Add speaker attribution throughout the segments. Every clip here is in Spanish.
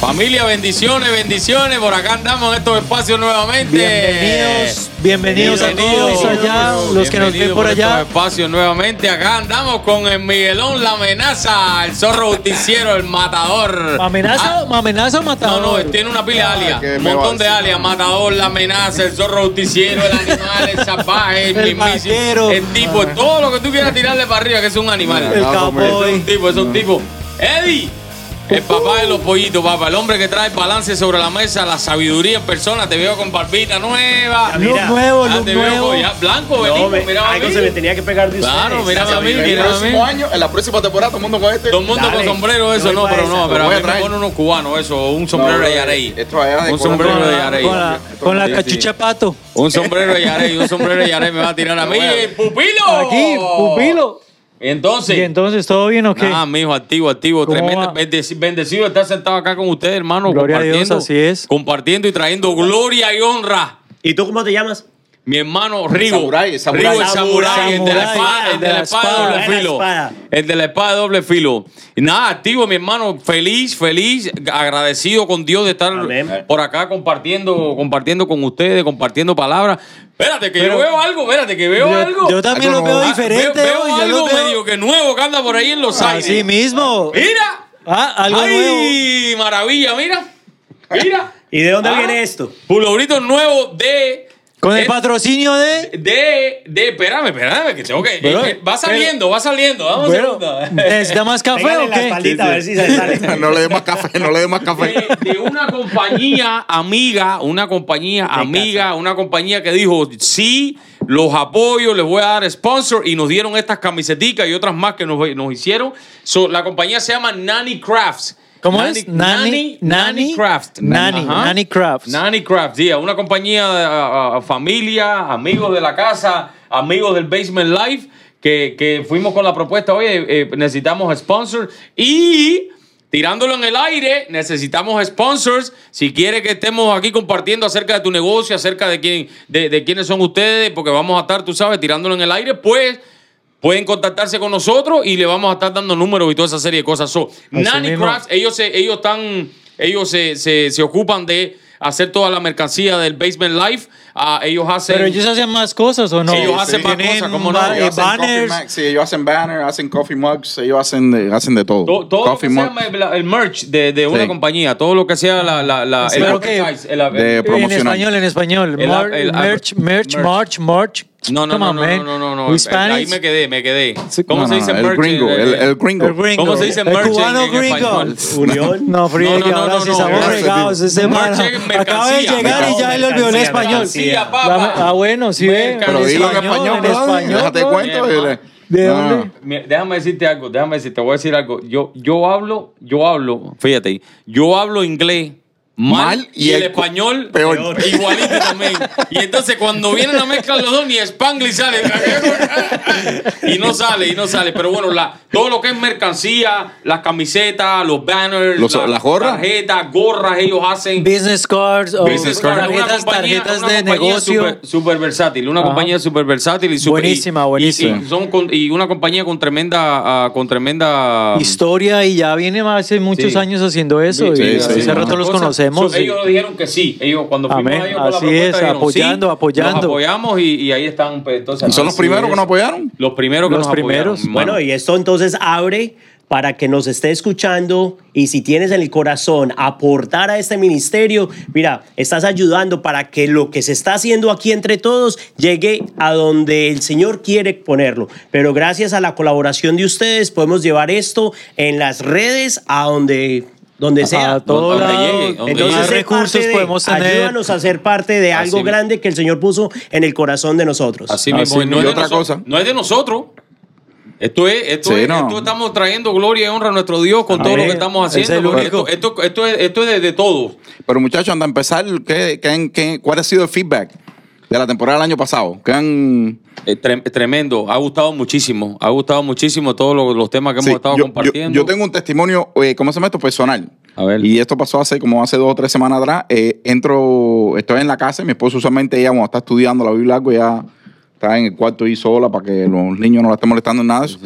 Speaker 1: Familia, bendiciones, bendiciones. Por acá andamos en estos espacios nuevamente.
Speaker 2: Bienvenidos, bienvenidos,
Speaker 1: Bienvenidos.
Speaker 2: a todos allá, los que nos ven
Speaker 1: Bienvenidos
Speaker 2: por allá.
Speaker 1: estos espacios nuevamente. Acá andamos con el Miguelón, la amenaza, el zorro justiciero, el matador.
Speaker 2: ¿Amenaza,
Speaker 1: Ah,
Speaker 2: amenaza o
Speaker 1: no,
Speaker 2: matador?
Speaker 1: no, tiene una pila de
Speaker 3: Ah,
Speaker 1: alias. Un montón de alias.
Speaker 3: no.
Speaker 1: Matador, la amenaza, el zorro justiciero, el animal, el salvaje, el,
Speaker 2: El
Speaker 1: mismísimo. El tipo, todo lo que tú quieras tirarle para arriba, que es un animal.
Speaker 2: El
Speaker 3: Ah, como
Speaker 1: Es un tipo, es un tipo. Eddie. El papá de los pollitos, papá. El hombre que trae balance sobre la mesa, la sabiduría en persona. Te veo con barbita nueva.
Speaker 2: Look
Speaker 4: Mira.
Speaker 2: nuevo,
Speaker 1: Ah,
Speaker 2: look
Speaker 1: te veo
Speaker 2: nuevo.
Speaker 1: ya, blanco,
Speaker 4: No, me-
Speaker 1: mira a
Speaker 4: algo
Speaker 1: mí.
Speaker 4: se me tenía que pegar de ustedes.
Speaker 1: Claro, mira a mí,
Speaker 3: El
Speaker 1: mira a mí.
Speaker 3: próximo año, en la próxima temporada, todo el mundo con este.
Speaker 1: Todo el mundo
Speaker 4: Dale.
Speaker 1: con sombrero, eso no, pero no,
Speaker 4: esa.
Speaker 1: pero a
Speaker 3: voy
Speaker 1: mí
Speaker 3: a
Speaker 1: me
Speaker 3: traer.
Speaker 1: ponen unos cubanos, eso, un sombrero
Speaker 3: No,
Speaker 1: de Yarey.
Speaker 3: Esto allá de
Speaker 1: Un sombrero de Yarey.
Speaker 2: con la, con la cachucha pato.
Speaker 1: Un sombrero de Yarey, un sombrero de Yarey me va a tirar a mí.
Speaker 3: Bueno.
Speaker 1: ¡Eh, ¡Pupilo!
Speaker 2: Aquí, pupilo.
Speaker 1: Entonces.
Speaker 2: Y entonces, ¿todo bien o qué?
Speaker 1: Ah, mijo, activo, activo.
Speaker 2: ¿Cómo
Speaker 1: Tremendo,
Speaker 2: va?
Speaker 1: bendeci- bendecido estar sentado acá con ustedes, hermano.
Speaker 2: Gloria a Dios,
Speaker 1: compartiendo,
Speaker 2: así es.
Speaker 1: Compartiendo y trayendo gloria y honra.
Speaker 4: ¿Y tú cómo te llamas?
Speaker 1: Mi hermano Rigo.
Speaker 3: Samurái, el samurái.
Speaker 1: Rigo el samurái, el de la espada, el de la espada de doble filo.
Speaker 4: espada.
Speaker 1: El de la espada de doble filo. Y nada, activo, mi hermano, feliz, feliz, agradecido con Dios de estar
Speaker 4: Amén.
Speaker 1: por acá compartiendo, compartiendo con ustedes, compartiendo palabras. Espérate, que
Speaker 2: Pero-
Speaker 1: yo veo algo, espérate, que veo
Speaker 2: Yo-
Speaker 1: algo.
Speaker 2: yo también lo veo diferente.
Speaker 1: Veo, veo algo
Speaker 2: veo
Speaker 1: medio que nuevo que anda por ahí en los aires.
Speaker 2: Así mismo.
Speaker 1: Mira.
Speaker 2: Ah, algo nuevo.
Speaker 1: ¡Ay, maravilla! Mira. Mira.
Speaker 4: ¿Y de dónde
Speaker 1: Ah,
Speaker 4: viene esto?
Speaker 1: Pulobrito nuevo de.
Speaker 2: Con el patrocinio de...
Speaker 1: De, de, espérame, espérame, que tengo que.
Speaker 2: Pero-
Speaker 1: eh, va saliendo, va saliendo. Vamos
Speaker 2: Bueno,
Speaker 1: a segundo.
Speaker 2: ¿necesita más café
Speaker 4: Pégale
Speaker 2: o
Speaker 4: la
Speaker 2: qué?
Speaker 4: espaldita a ver si se sale.
Speaker 3: No le dé más café, no le dé más café.
Speaker 1: De, de una compañía amiga, una compañía amiga, una compañía que dijo, sí, los apoyo, les voy a dar sponsor y nos dieron estas camiseticas y otras más que nos, nos hicieron. So, la compañía se llama Nanny Crafts.
Speaker 2: ¿Cómo es? Nani, Nani. Nani,
Speaker 1: Ajá.
Speaker 2: Nani Crafts.
Speaker 1: Nani Crafts, yeah, una compañía, a- a- familia, amigos de la casa, amigos del Basement Life, que, que fuimos con la propuesta, oye, eh, necesitamos sponsors y tirándolo en el aire, necesitamos sponsors. Si quiere que estemos aquí compartiendo acerca de tu negocio, acerca de quién, de, de quiénes son ustedes, porque vamos a estar, tú sabes, tirándolo en el aire, pues pueden contactarse con nosotros y le vamos a estar dando números y toda esa serie de cosas. So, Nanny
Speaker 2: mismo.
Speaker 1: Crafts, ellos se, ellos están, ellos se, se, se ocupan de hacer toda la mercancía del Basement Life. Ah, ellos hacen.
Speaker 2: Pero ellos hacen más cosas o no?
Speaker 1: Sí, ellos hacen más cosas, ¿cómo no?
Speaker 3: Ellos
Speaker 2: eh,
Speaker 3: hacen
Speaker 2: banners.
Speaker 3: sí, ellos hacen banners, hacen coffee mugs, ellos hacen de, hacen de todo.
Speaker 1: to- todo lo
Speaker 3: coffee
Speaker 1: que sea
Speaker 3: mugs.
Speaker 1: el, el merch de, de una
Speaker 3: Sí.
Speaker 1: compañía, todo lo que sea la, la, la, el
Speaker 2: que-
Speaker 1: advertise, el-
Speaker 3: de
Speaker 1: el-.
Speaker 2: En español, en español.
Speaker 1: El-
Speaker 2: Mar-
Speaker 1: el-
Speaker 2: merch, merch,
Speaker 1: merch.
Speaker 2: march, march.
Speaker 1: No, no,
Speaker 2: Come
Speaker 1: no,
Speaker 2: on,
Speaker 1: no,
Speaker 2: man.
Speaker 1: no, no, no, Ahí me quedé, me quedé. ¿Cómo
Speaker 3: No,
Speaker 1: se dice?
Speaker 3: El gringo, el, el gringo.
Speaker 2: El gringo.
Speaker 1: ¿Cómo se dice
Speaker 2: El
Speaker 1: merch en-
Speaker 2: cubano
Speaker 1: en
Speaker 2: gringo.
Speaker 4: Unión.
Speaker 2: No, friegue,
Speaker 1: No, no, no,
Speaker 2: ahora
Speaker 1: no,
Speaker 2: sí
Speaker 1: no,
Speaker 2: estamos
Speaker 1: no,
Speaker 2: regados ese Acaba de llegar y ya le olvidó el español. Ah, bueno, sí ve.
Speaker 1: Pero
Speaker 3: dilo en
Speaker 2: español, en español,
Speaker 3: Déjate cuento.
Speaker 2: ¿De
Speaker 3: No,
Speaker 2: dónde?
Speaker 3: no.
Speaker 1: Mira, déjame decirte algo, déjame decirte, te voy a decir algo. Yo, yo hablo, yo hablo, fíjate, yo hablo inglés mal,
Speaker 3: Mal
Speaker 1: y,
Speaker 3: y
Speaker 1: el,
Speaker 3: el-
Speaker 1: español
Speaker 3: peor.
Speaker 1: igualito también. Y entonces cuando vienen a mezclar los dos, ni Spanglish sale. y no sale, y no sale. Pero bueno, la, todo lo que es mercancía, las camisetas, los banners,
Speaker 3: Los-
Speaker 1: la-
Speaker 3: las gorras.
Speaker 1: tarjetas, gorras, ellos hacen.
Speaker 2: Business cards o
Speaker 1: Business card. Una
Speaker 2: tarjetas,
Speaker 1: compañía-
Speaker 2: tarjetas
Speaker 1: una
Speaker 2: de
Speaker 1: compañía
Speaker 2: negocio.
Speaker 1: Super, super versátil, una
Speaker 2: Ajá.
Speaker 1: compañía super versátil y super,
Speaker 2: Buenísima, buenísima.
Speaker 1: Y, y son con- y una compañía con tremenda, ah, con tremenda
Speaker 2: Historia y ya viene hace muchos
Speaker 1: Sí.
Speaker 2: años haciendo eso
Speaker 1: Sí,
Speaker 2: y
Speaker 3: sí, sí.
Speaker 2: hace rato los
Speaker 1: Cosa- so,
Speaker 2: y-
Speaker 1: ellos dijeron que sí. Ellos cuando fuimos
Speaker 2: Amén.
Speaker 1: a ellos con la
Speaker 2: Así
Speaker 1: propuesta,
Speaker 2: es,
Speaker 1: dijeron,
Speaker 2: apoyando,
Speaker 1: sí,
Speaker 2: apoyando.
Speaker 1: Los apoyamos y, y ahí están. pues, entonces,
Speaker 3: ¿Y son los
Speaker 1: así
Speaker 3: primeros
Speaker 1: es.
Speaker 3: que nos apoyaron?
Speaker 1: Los primeros que
Speaker 2: Los
Speaker 1: nos
Speaker 2: primeros.
Speaker 1: apoyaron,
Speaker 4: Bueno, y esto entonces abre para que nos esté escuchando y si tienes en el corazón aportar a este ministerio, mira, estás ayudando para que lo que se está haciendo aquí entre todos llegue a donde el Señor quiere ponerlo. Pero gracias a la colaboración de ustedes podemos llevar esto en las redes a donde donde sea.
Speaker 2: a todo
Speaker 1: Donde
Speaker 2: lado,
Speaker 1: llegue, donde
Speaker 2: entonces
Speaker 1: llegue.
Speaker 2: recursos
Speaker 4: de-
Speaker 2: podemos tener.
Speaker 4: Ayúdanos a ser parte de algo
Speaker 1: Así-
Speaker 4: grande que el Señor puso en el corazón de nosotros.
Speaker 1: Así
Speaker 2: Así
Speaker 1: mismo. y no, es
Speaker 3: otra
Speaker 1: nosotros-
Speaker 3: cosa.
Speaker 1: no es de nosotros. Esto es, esto
Speaker 3: Sí,
Speaker 1: es,
Speaker 3: no.
Speaker 1: esto estamos trayendo gloria y honra a nuestro Dios con todo lo que estamos
Speaker 2: Es
Speaker 1: haciendo. Esto, esto, esto es, esto es de, de todos.
Speaker 3: Pero muchachos, anda a empezar, ¿qué, qué, qué- cuál ha sido el feedback de la temporada del año pasado? ¿Qué han,
Speaker 1: Eh, tre- tremendo. Ha gustado muchísimo. Ha gustado muchísimo todos los, los temas que
Speaker 3: Sí,
Speaker 1: hemos estado
Speaker 3: yo,
Speaker 1: compartiendo.
Speaker 3: yo- yo tengo un testimonio, eh, ¿cómo se llama esto? Personal.
Speaker 1: A ver.
Speaker 3: Y esto pasó hace como hace dos o tres semanas atrás. Eh, entro, estoy en la casa, mi esposo usualmente ella cuando está estudiando la Biblia algo, ya está en el cuarto y sola para que los niños no la estén molestando en nada de eso.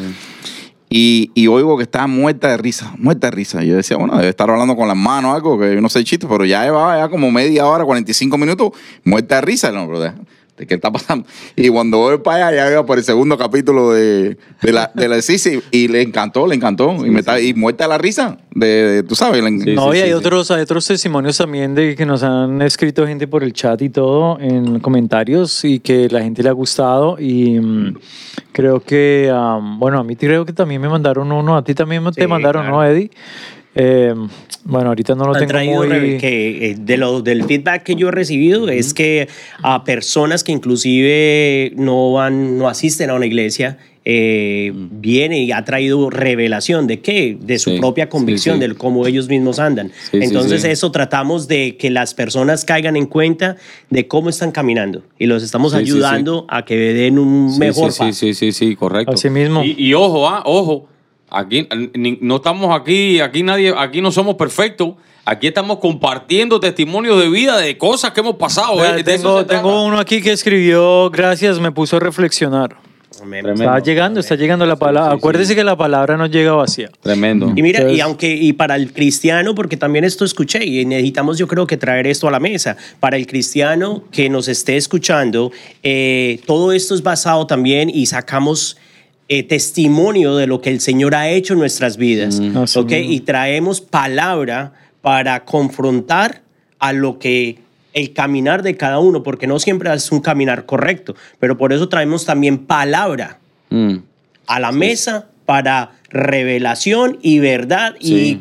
Speaker 3: Y, y oigo que está muerta de risa, muerta de risa. Y yo decía, bueno, debe estar hablando con las manos o algo, que yo no sé chiste, pero ya llevaba ya como media hora, 45 minutos, muerta de risa. No, pero ¿de qué está pasando? Y cuando voy para allá, ya iba por el segundo capítulo de, de la de la Sisi y le encantó, le encantó. y, me está, y muerta la risa, de, de- tú sabes.
Speaker 1: Sí,
Speaker 2: no,
Speaker 1: sí,
Speaker 2: y hay
Speaker 1: sí.
Speaker 2: otros, hay otros testimonios también de que nos han escrito gente por el chat y todo en comentarios y que la gente le ha gustado y mm, creo que, am, bueno, a mí creo que también me mandaron uno, a ti también te
Speaker 4: Sí,
Speaker 2: mandaron,
Speaker 4: claro.
Speaker 2: ¿no, Eddie? Eh, bueno, ahorita no lo tengo
Speaker 4: traído
Speaker 2: muy...
Speaker 4: que eh, de lo, del feedback que yo he recibido es que a personas que inclusive no van no asisten a una iglesia eh, viene y ha traído revelación de qué de su
Speaker 1: Sí,
Speaker 4: propia convicción
Speaker 1: sí, sí.
Speaker 4: de cómo ellos mismos andan
Speaker 1: Sí, sí,
Speaker 4: entonces
Speaker 1: sí.
Speaker 4: eso tratamos de que las personas caigan en cuenta de cómo están caminando y los estamos
Speaker 1: Sí, sí, sí.
Speaker 4: ayudando a que den un
Speaker 1: Sí,
Speaker 4: mejor
Speaker 1: sí,
Speaker 4: paso.
Speaker 1: sí, sí, sí, sí, correcto.
Speaker 2: Así mismo.
Speaker 1: Y, y ojo, ah, ojo, aquí ni- no estamos aquí, aquí nadie, aquí no somos perfectos. Aquí estamos compartiendo testimonios de vida de cosas que hemos pasado.
Speaker 2: Vea,
Speaker 1: eh,
Speaker 2: tengo, tengo uno aquí que escribió, gracias, me puso a reflexionar.
Speaker 1: Tremendo.
Speaker 2: Está llegando, está llegando la palabra.
Speaker 1: sí, sí.
Speaker 2: Acuérdese que la palabra no llega vacía.
Speaker 1: Tremendo.
Speaker 4: Y mira, y
Speaker 2: Entonces-
Speaker 4: aunque, y para el cristiano, porque también esto escuché, y necesitamos yo creo que traer esto a la mesa, para el cristiano que nos esté escuchando, eh, todo esto es basado también y sacamos eh, testimonio de lo que el Señor ha hecho en nuestras vidas,
Speaker 2: mismo.
Speaker 4: Y traemos palabra para confrontar a lo que el caminar de cada uno, porque no siempre es un caminar correcto, pero por eso traemos también palabra
Speaker 1: Mm.
Speaker 4: a la mesa para revelación y verdad
Speaker 1: Sí.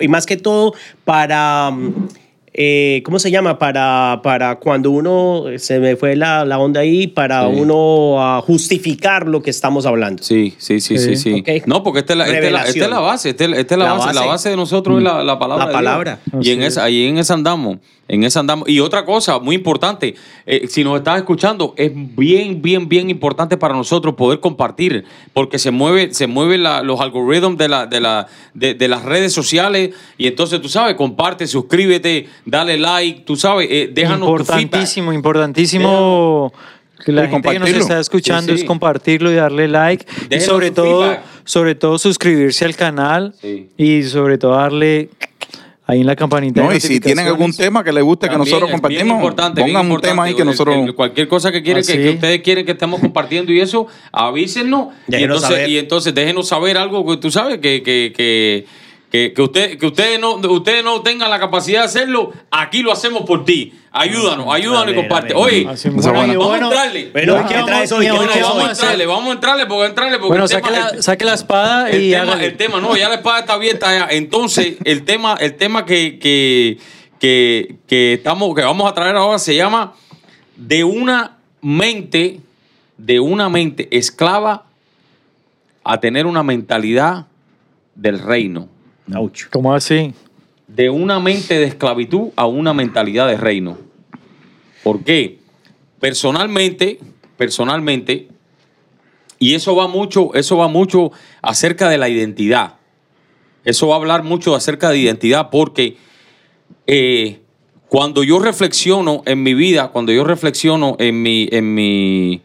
Speaker 4: y más que todo para, mm, eh, ¿cómo se llama? Para, para cuando uno, se me fue la, la onda ahí, para
Speaker 1: Sí.
Speaker 4: uno justificar lo que estamos hablando.
Speaker 1: Sí, sí, sí, sí,
Speaker 2: Sí.
Speaker 1: No, porque esta es la, esta es la- esta es
Speaker 4: Revelación.
Speaker 1: la base, esta es, esta es la,
Speaker 4: La
Speaker 1: base, la
Speaker 4: base.
Speaker 1: base de nosotros es la, la palabra.
Speaker 4: La
Speaker 1: de Dios.
Speaker 4: palabra.
Speaker 1: Y en esa, ahí en esa andamos, en esa andamos. Y otra cosa muy importante, eh, si nos estás escuchando, es bien, bien, bien importante para nosotros poder compartir, porque se mueve, se mueven los algoritmos de, la, de, la, de, de las redes sociales y entonces tú sabes, comparte, suscríbete, dale like, tú sabes, eh, déjanos tu
Speaker 2: importantísimo, importantísimo que la gente que nos está escuchando
Speaker 1: Sí, sí.
Speaker 2: es compartirlo y darle like y sobre todo,
Speaker 1: feedback.
Speaker 2: sobre todo suscribirse al canal
Speaker 1: Sí.
Speaker 2: y sobre todo darle ahí en la campanita.
Speaker 3: No,
Speaker 2: de
Speaker 3: y si tienen algún tema que les guste que nosotros compartimos,
Speaker 1: importante,
Speaker 3: pongan un tema ahí que nosotros...
Speaker 1: El- el- cualquier cosa que quieren que, que ustedes quieren que estemos compartiendo y eso, avísenos. Y entonces,
Speaker 4: saber.
Speaker 1: y entonces déjenos saber algo que tú sabes que, que, que, que, que usted, que ustedes no, ustedes no tengan la capacidad de hacerlo, aquí lo hacemos por ti. Ayúdanos, ayúdanos y comparte. Oye, vamos,
Speaker 3: bueno.
Speaker 1: a entrarle.
Speaker 4: Bueno,
Speaker 2: Hoy
Speaker 4: ¿qué
Speaker 2: vamos-
Speaker 1: a entrarle, vamos a entrarle porque entrarle porque
Speaker 2: Bueno,
Speaker 1: el
Speaker 2: saque
Speaker 1: tema-
Speaker 2: la,
Speaker 1: el-
Speaker 2: saque la espada
Speaker 1: el
Speaker 2: y
Speaker 1: tema,
Speaker 2: hágale.
Speaker 1: el tema, no, ya la espada está abierta ya. Entonces, el tema, el tema que, que, que, que estamos, que vamos a traer ahora se llama de una mente, de una mente esclava a tener una mentalidad del reino.
Speaker 4: Ouch.
Speaker 2: ¿Cómo así?
Speaker 1: De una mente de esclavitud a una mentalidad de reino. ¿Por qué? Personalmente, personalmente, y eso va mucho, eso va mucho acerca de la identidad. Eso va a hablar mucho acerca de identidad porque eh, cuando yo reflexiono en mi vida, cuando yo reflexiono en mi, en mi,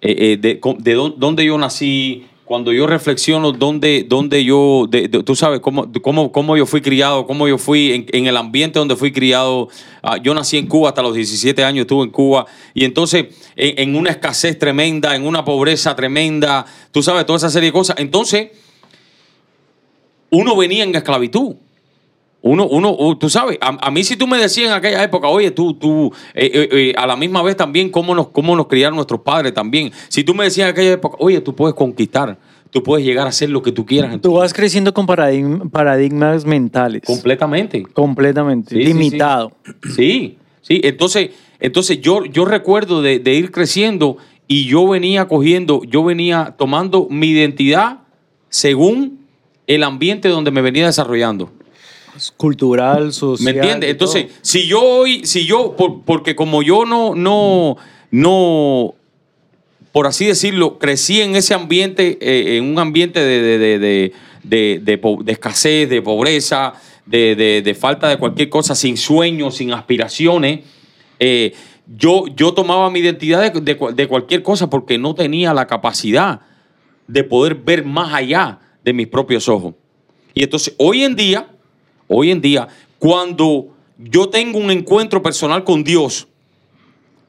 Speaker 1: eh, eh, de, de dó- dónde yo nací, cuando yo reflexiono dónde, dónde yo, tú sabes, cómo, cómo, cómo yo fui criado, cómo yo fui en, el ambiente donde fui criado. Ah, yo nací en Cuba hasta los 17 años, estuve en Cuba. Y entonces, en, en una escasez tremenda, en una pobreza tremenda, tú sabes, toda esa serie de cosas. Entonces, uno venía en esclavitud. Uno, uno, uh, tú sabes, a, a mí si tú me decías en aquella época, oye, tú, tú, eh, eh, eh, a la misma vez también cómo nos, cómo nos criaron nuestros padres también. Si tú me decías en aquella época, oye, tú puedes conquistar, tú puedes llegar a hacer lo que tú quieras.
Speaker 2: Tú vas creciendo con paradigm- paradigmas mentales.
Speaker 1: Completamente.
Speaker 2: completamente.
Speaker 1: Sí, sí,
Speaker 2: limitado.
Speaker 1: Sí, sí. Entonces, entonces yo, yo recuerdo de, de ir creciendo y yo venía cogiendo, yo venía tomando mi identidad según el ambiente donde me venía desarrollando.
Speaker 2: Cultural, social.
Speaker 1: ¿Me entiendes?
Speaker 2: de
Speaker 1: Entonces,
Speaker 2: todo.
Speaker 1: si yo hoy, si yo, por- porque como yo no, no, no, por así decirlo, crecí en ese ambiente, eh, en un ambiente de, de, de, de, escasez, de pobreza, de, falta de cualquier cosa, sin sueños, sin aspiraciones, eh, yo, yo tomaba mi identidad de cualquier cosa porque no tenía la capacidad de poder ver más allá de mis propios ojos. Y entonces, hoy en día, hoy en día, cuando yo tengo un encuentro personal con Dios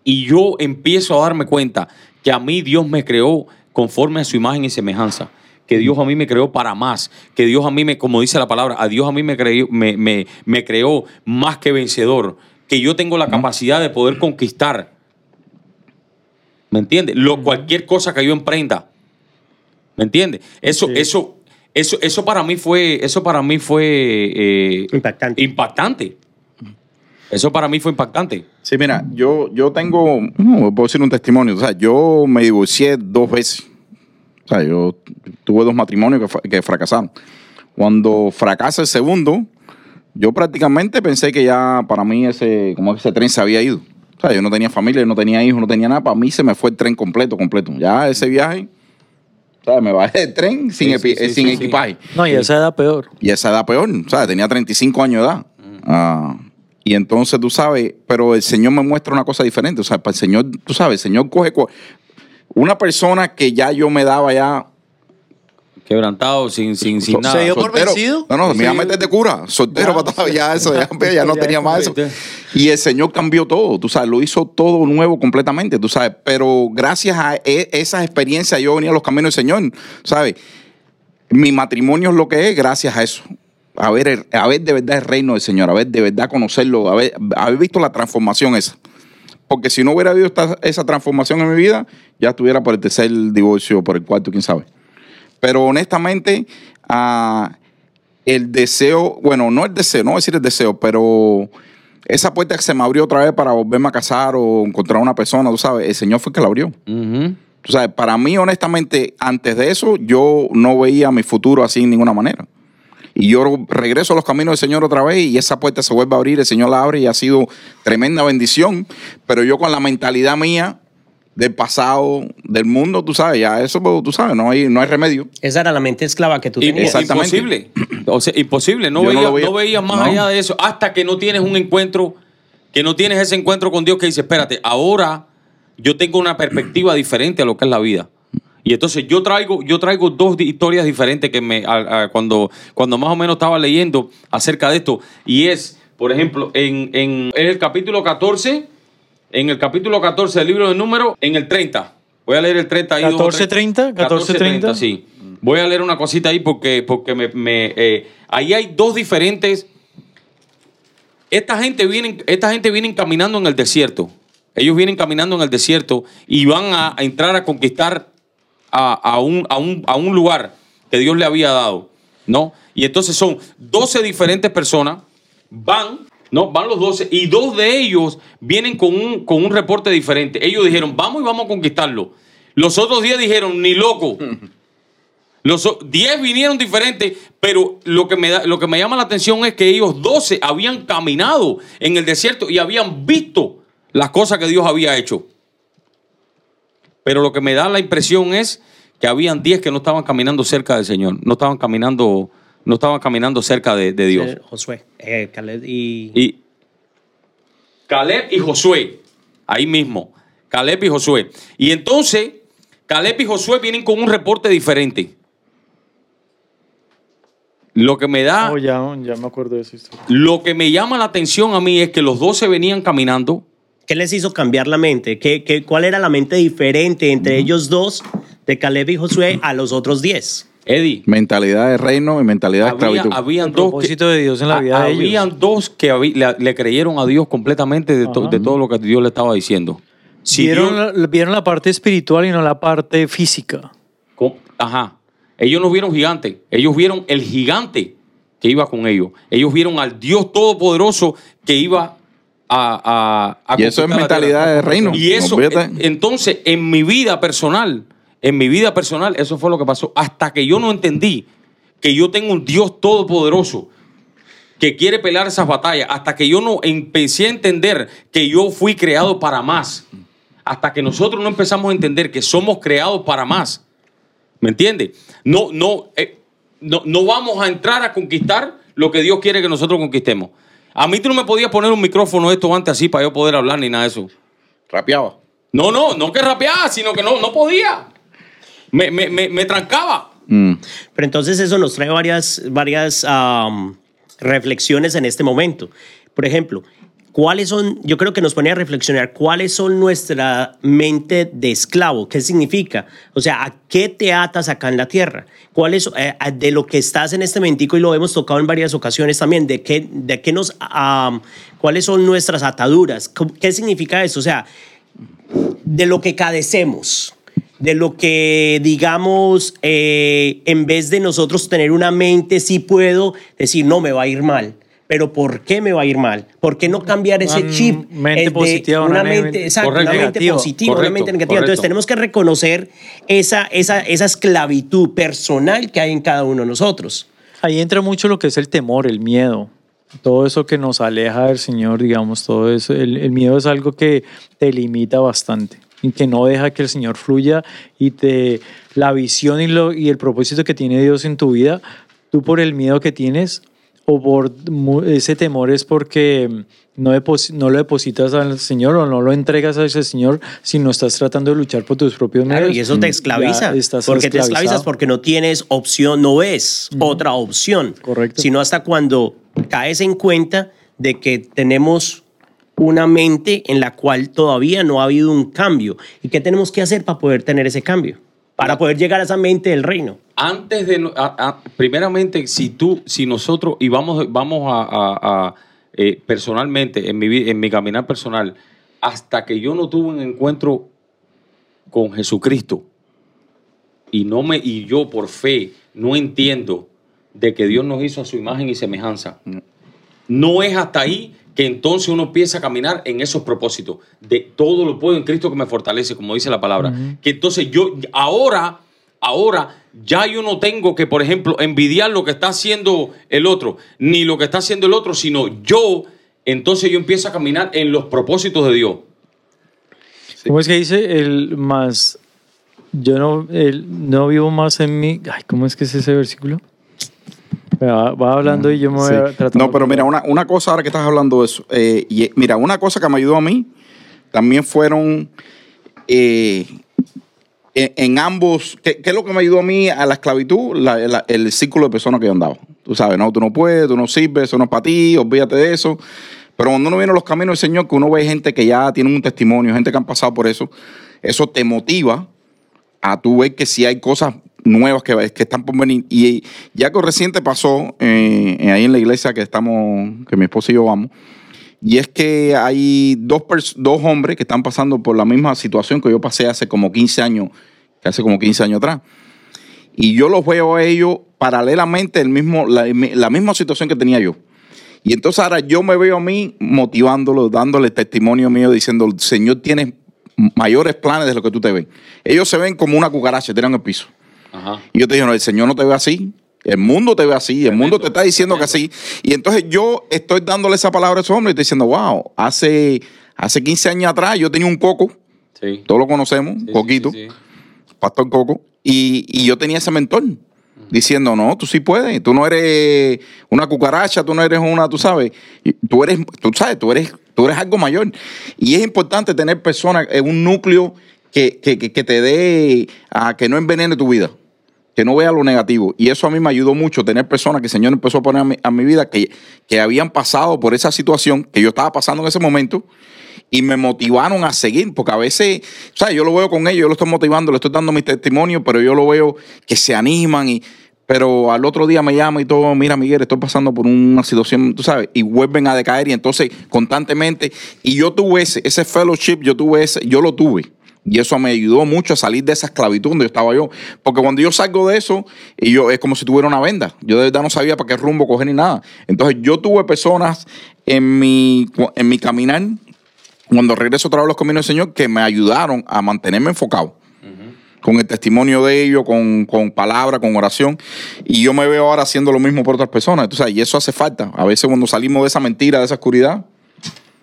Speaker 1: y yo empiezo a darme cuenta que a mí Dios me creó conforme a su imagen y semejanza, que Dios a mí me creó para más, que Dios a mí me, como dice la palabra, a Dios a mí me creó, me, me- me creó más que vencedor, que yo tengo la capacidad de poder conquistar. ¿Me entiendes? Lo, cualquier cosa que yo emprenda. ¿Me entiendes? Eso,
Speaker 2: Sí.
Speaker 1: eso, eso, eso para mí fue, eso para mí fue eh,
Speaker 4: Impactante.
Speaker 1: impactante. Eso para mí fue impactante.
Speaker 3: Sí, mira, yo, yo tengo, no, puedo decir un testimonio. O sea, yo me divorcié dos veces. O sea, yo tuve dos matrimonios que, que fracasaron. Cuando fracasa el segundo, yo prácticamente pensé que ya para mí ese, como ese tren se había ido. O sea, yo no tenía familia, yo no tenía hijos, no tenía nada. Para mí se me fue el tren completo, completo. Ya ese viaje, o sea, me bajé del tren sin,
Speaker 1: Sí,
Speaker 3: epi-
Speaker 1: sí, sí,
Speaker 3: sin
Speaker 1: sí, sí.
Speaker 3: equipaje.
Speaker 2: No, y esa edad peor.
Speaker 3: Y esa edad peor, o sea, tenía 35 años de edad. Ah, y entonces, tú sabes, pero el Señor me muestra una cosa diferente. O sea, para el Señor, tú sabes, el Señor coge una persona que ya yo me daba ya.
Speaker 1: Quebrantado, sin, sin, sin
Speaker 3: so-
Speaker 1: nada.
Speaker 2: ¿Se dio por
Speaker 3: soltero.
Speaker 2: vencido?
Speaker 3: No, no, me iba a meter de cura, soltero
Speaker 2: Ya,
Speaker 3: para todo, ya eso, ya, ya no tenía más eso. Y el Señor cambió todo, tú sabes, lo hizo todo nuevo completamente, tú sabes. Pero gracias a e- esas experiencias yo venía a los caminos del Señor, ¿sabes? Mi matrimonio es lo que es gracias a eso. A ver, el- a ver de verdad el reino del Señor, a ver de verdad conocerlo, a ver, haber visto la transformación esa. Porque si no hubiera habido esta- esa transformación en mi vida, ya estuviera por el tercer divorcio, por el cuarto, quién sabe. Pero honestamente, ah, el deseo, bueno, no el deseo, no voy a decir el deseo, pero esa puerta que se me abrió otra vez para volverme a casar o encontrar una persona, tú sabes, el Señor fue el que la abrió.
Speaker 1: Ujú.
Speaker 3: Tú sabes, para mí, honestamente, antes de eso, yo no veía mi futuro así en ninguna manera. Y yo regreso a los caminos del Señor otra vez y esa puerta se vuelve a abrir, el Señor la abre y ha sido tremenda bendición. Pero yo con la mentalidad mía del pasado, del mundo, tú sabes, ya eso, pues, tú sabes, no hay, no hay remedio.
Speaker 4: Esa era la mente esclava que tú tenías.
Speaker 3: Exactamente.
Speaker 1: Imposible. O sea, imposible. No
Speaker 3: no
Speaker 1: veías
Speaker 3: lo veía.
Speaker 1: no veías más
Speaker 3: No.
Speaker 1: allá de eso hasta que no tienes un encuentro, que no tienes ese encuentro con Dios que dice, espérate, ahora yo tengo una perspectiva diferente a lo que es la vida. Y entonces yo traigo, yo traigo dos historias diferentes que me a- a- cuando, cuando más o menos estaba leyendo acerca de esto. Y es, por ejemplo, en, en, en el capítulo 14, en el capítulo 14 del libro de números, en el 30. Voy a leer el 30 ahí. dos o tres.
Speaker 2: 14:30, 14:30.
Speaker 1: sí. Voy a leer una cosita ahí porque, porque me, me, eh, ahí hay dos diferentes. Esta gente, viene, esta gente viene caminando en el desierto. Ellos vienen caminando en el desierto y van a, a entrar a conquistar a, a un, a, un, a un lugar que Dios le había dado. ¿no? Y entonces son 12 diferentes personas, van, ¿no? Van los 12 y dos de ellos vienen con un, con un reporte diferente. Ellos dijeron, vamos y vamos a conquistarlo. Los otros 10 dijeron, ni loco. Los o- 10 vinieron diferentes, pero lo que, me da, lo que me llama la atención es que ellos 12 habían caminado en el desierto y habían visto las cosas que Dios había hecho. Pero lo que me da la impresión es que habían 10 que no estaban caminando cerca del Señor, no estaban caminando, no estaban caminando cerca de, de Dios.
Speaker 4: Eh, Josué, eh, Caleb y,
Speaker 1: Y Caleb y Josué, ahí mismo, Caleb y Josué. Y entonces, Caleb y Josué vienen con un reporte diferente. Lo que me da,
Speaker 2: Oh, ya, ya me acuerdo de esa historia.
Speaker 1: lo que me llama la atención a mí es que los 12 venían caminando.
Speaker 4: ¿Qué les hizo cambiar la mente? ¿Qué, qué, cuál era la mente diferente entre ellos dos, de Caleb y Josué, a los otros diez?
Speaker 1: Eddie,
Speaker 3: Mentalidad de reino y mentalidad de esclavitud.
Speaker 1: habían dos que,
Speaker 2: de Dios en la vida de ellos.
Speaker 1: habían dos que habí- le, le creyeron a Dios completamente de, to-
Speaker 2: Ajá.
Speaker 1: de todo lo que Dios le estaba diciendo. Si
Speaker 2: vieron,
Speaker 1: Dios-
Speaker 2: la, vieron la parte espiritual y no la parte física.
Speaker 1: Con- Ajá. Ellos no vieron gigante, ellos vieron el gigante que iba con ellos. Ellos vieron al Dios Todopoderoso que iba a... a- a
Speaker 3: Y eso es mentalidad de reino.
Speaker 1: Y eso, entonces, en mi vida personal, en mi vida personal, eso fue lo que pasó. Hasta que yo no entendí que yo tengo un Dios Todopoderoso que quiere pelear esas batallas, hasta que yo no empecé a entender que yo fui creado para más, hasta que nosotros no empezamos a entender que somos creados para más, ¿me entiendes? No, no, eh, no, no vamos a entrar a conquistar lo que Dios quiere que nosotros conquistemos. A mí tú no me podías poner un micrófono esto antes así para yo poder hablar ni nada de eso.
Speaker 3: Rapeaba.
Speaker 1: No, no, no que rapeaba, sino que no, no podía. Me, me, me, me trancaba.
Speaker 3: Mm.
Speaker 4: Pero entonces eso nos trae varias, varias reflexiones en este momento. Por ejemplo, ¿cuáles son, yo creo que nos pone a reflexionar, cuáles son nuestra mente de esclavo? ¿Qué significa? O sea, ¿a qué te atas acá en la tierra? ¿Cuál es eh, de lo que estás en este momentico y lo hemos tocado en varias ocasiones también? ¿De qué, de qué nos, am, cuáles son nuestras ataduras? ¿Qué significa eso? O sea, de lo que cadecemos, de lo que digamos, eh, en vez de nosotros tener una mente, sí puedo decir, no, me va a ir mal. Pero ¿por qué me va a ir mal? ¿Por qué no cambiar ese
Speaker 2: Una
Speaker 4: chip?
Speaker 2: mente
Speaker 4: de
Speaker 2: positiva,
Speaker 4: una
Speaker 2: una
Speaker 4: mente,
Speaker 2: mente-
Speaker 4: exacto,
Speaker 1: Correcto.
Speaker 4: una mente
Speaker 2: Negativo.
Speaker 4: positiva, una
Speaker 1: Correcto,
Speaker 4: mente negativa.
Speaker 1: correcto.
Speaker 4: Entonces tenemos que reconocer esa, esa, esa esclavitud personal que hay en cada uno de nosotros.
Speaker 2: Ahí entra mucho lo que es el temor, el miedo. Todo eso que nos aleja del Señor, digamos, todo eso. El, el miedo es algo que te limita bastante y que no deja que el Señor fluya y te la visión y, lo, y el propósito que tiene Dios en tu vida, tú por el miedo que tienes o por ese temor es porque no, no lo depositas al Señor o no lo entregas a ese Señor si no estás tratando de luchar por tus propios medios.
Speaker 4: Claro, y eso te esclaviza. Porque te esclavizas porque no tienes opción, no ves otra opción.
Speaker 2: Correcto.
Speaker 4: Sino hasta cuando caes en cuenta de que tenemos una mente en la cual todavía no ha habido un cambio. ¿Y qué tenemos que hacer para poder tener ese cambio? Para poder llegar a esa mente del reino.
Speaker 1: antes de no- a- a- primeramente si tú si nosotros y vamos vamos a, a- a, eh, personalmente en mi en mi caminar personal hasta que yo no tuve un encuentro con Jesucristo y no me y yo por fe no entiendo de que Dios nos hizo a su imagen y semejanza no es hasta ahí que entonces uno empieza a caminar en esos propósitos de todo lo puedo en Cristo que me fortalece, como dice la palabra. Que entonces yo ahora, ahora ya yo no tengo que, por ejemplo, envidiar lo que está haciendo el otro, ni lo que está haciendo el otro, sino yo, entonces yo empiezo a caminar en los propósitos de Dios.
Speaker 2: ¿Cómo es que dice el más? Yo no, el, no vivo más en mí. Ay, ¿cómo es que es ese versículo? Va, va hablando y yo me voy
Speaker 3: Sí. No, pero mira, una, una cosa ahora que estás hablando de eso. eh, y, eh, mira, una cosa que me ayudó a mí también fueron eh, en, en ambos. ¿qué, qué es lo que me ayudó a mí a la esclavitud? La- la- el círculo de personas que yo andaba. Tú sabes, no, tú no puedes, tú no sirves, eso no es para ti, olvídate de eso. Pero cuando uno viene a los caminos del Señor, que uno ve gente que ya tiene un testimonio, gente que han pasado por eso, eso te motiva a tú ver que sí hay cosas nuevas que, están por venir. Y ya que reciente pasó eh, ahí en la iglesia que estamos, que mi esposo y yo vamos, y es que hay dos, dos hombres que están pasando por la misma situación que yo pasé hace como 15 años, que hace como 15 años atrás. Y yo los veo a ellos paralelamente el mismo, la, la misma situación que tenía yo. Y entonces ahora yo me veo a mí motivándolo, dándole testimonio mío, diciendo, Señor tiene mayores planes de lo que tú te ves. Ellos se ven como una cucaracha, tiran el piso.
Speaker 1: Ajá.
Speaker 3: Y yo te digo, no, el Señor no te ve así. El mundo te ve así, el mundo te está diciendo que así. Y entonces yo estoy dándole esa palabra a ese hombre y estoy diciendo, wow, hace, hace 15 años atrás yo tenía un coco,
Speaker 1: Sí.
Speaker 3: todos lo conocemos,
Speaker 1: Sí,
Speaker 3: Coquito,
Speaker 1: sí.
Speaker 3: Pastor Coco, y, y yo tenía ese mentor diciendo, no, tú sí puedes, tú no eres una cucaracha, tú no eres una, tú sabes, tú eres, tú sabes, tú eres, tú eres algo mayor. Y es importante tener personas en un núcleo que, que, que- te dé, a que no envenene tu vida, que no vea lo negativo. Y eso a mí me ayudó mucho, tener personas que el Señor empezó a poner a mi, a mi vida, que, que habían pasado por esa situación que yo estaba pasando en ese momento y me motivaron a seguir, porque a veces, ¿sabes? Yo lo veo con ellos, yo lo estoy motivando, le estoy dando mi testimonio, pero yo lo veo que se animan y... Pero al otro día me llama y todo, mira Miguel, estoy pasando por una situación, tú sabes, y vuelven a decaer y entonces constantemente, y yo tuve ese, ese fellowship, yo tuve ese, yo lo tuve. Y eso me ayudó mucho a salir de esa esclavitud donde yo estaba yo. Porque cuando yo salgo de eso, y yo es como si tuviera una venda. Yo de verdad no sabía para qué rumbo coger ni nada. Entonces yo tuve personas en mi, en mi caminar cuando regreso otra vez a los caminos del Señor, que me ayudaron a mantenerme enfocado. Con el testimonio de ellos, con, con palabra, con oración. Y yo me veo ahora haciendo lo mismo por otras personas. Entonces, y eso hace falta. A veces cuando salimos de esa mentira, de esa oscuridad,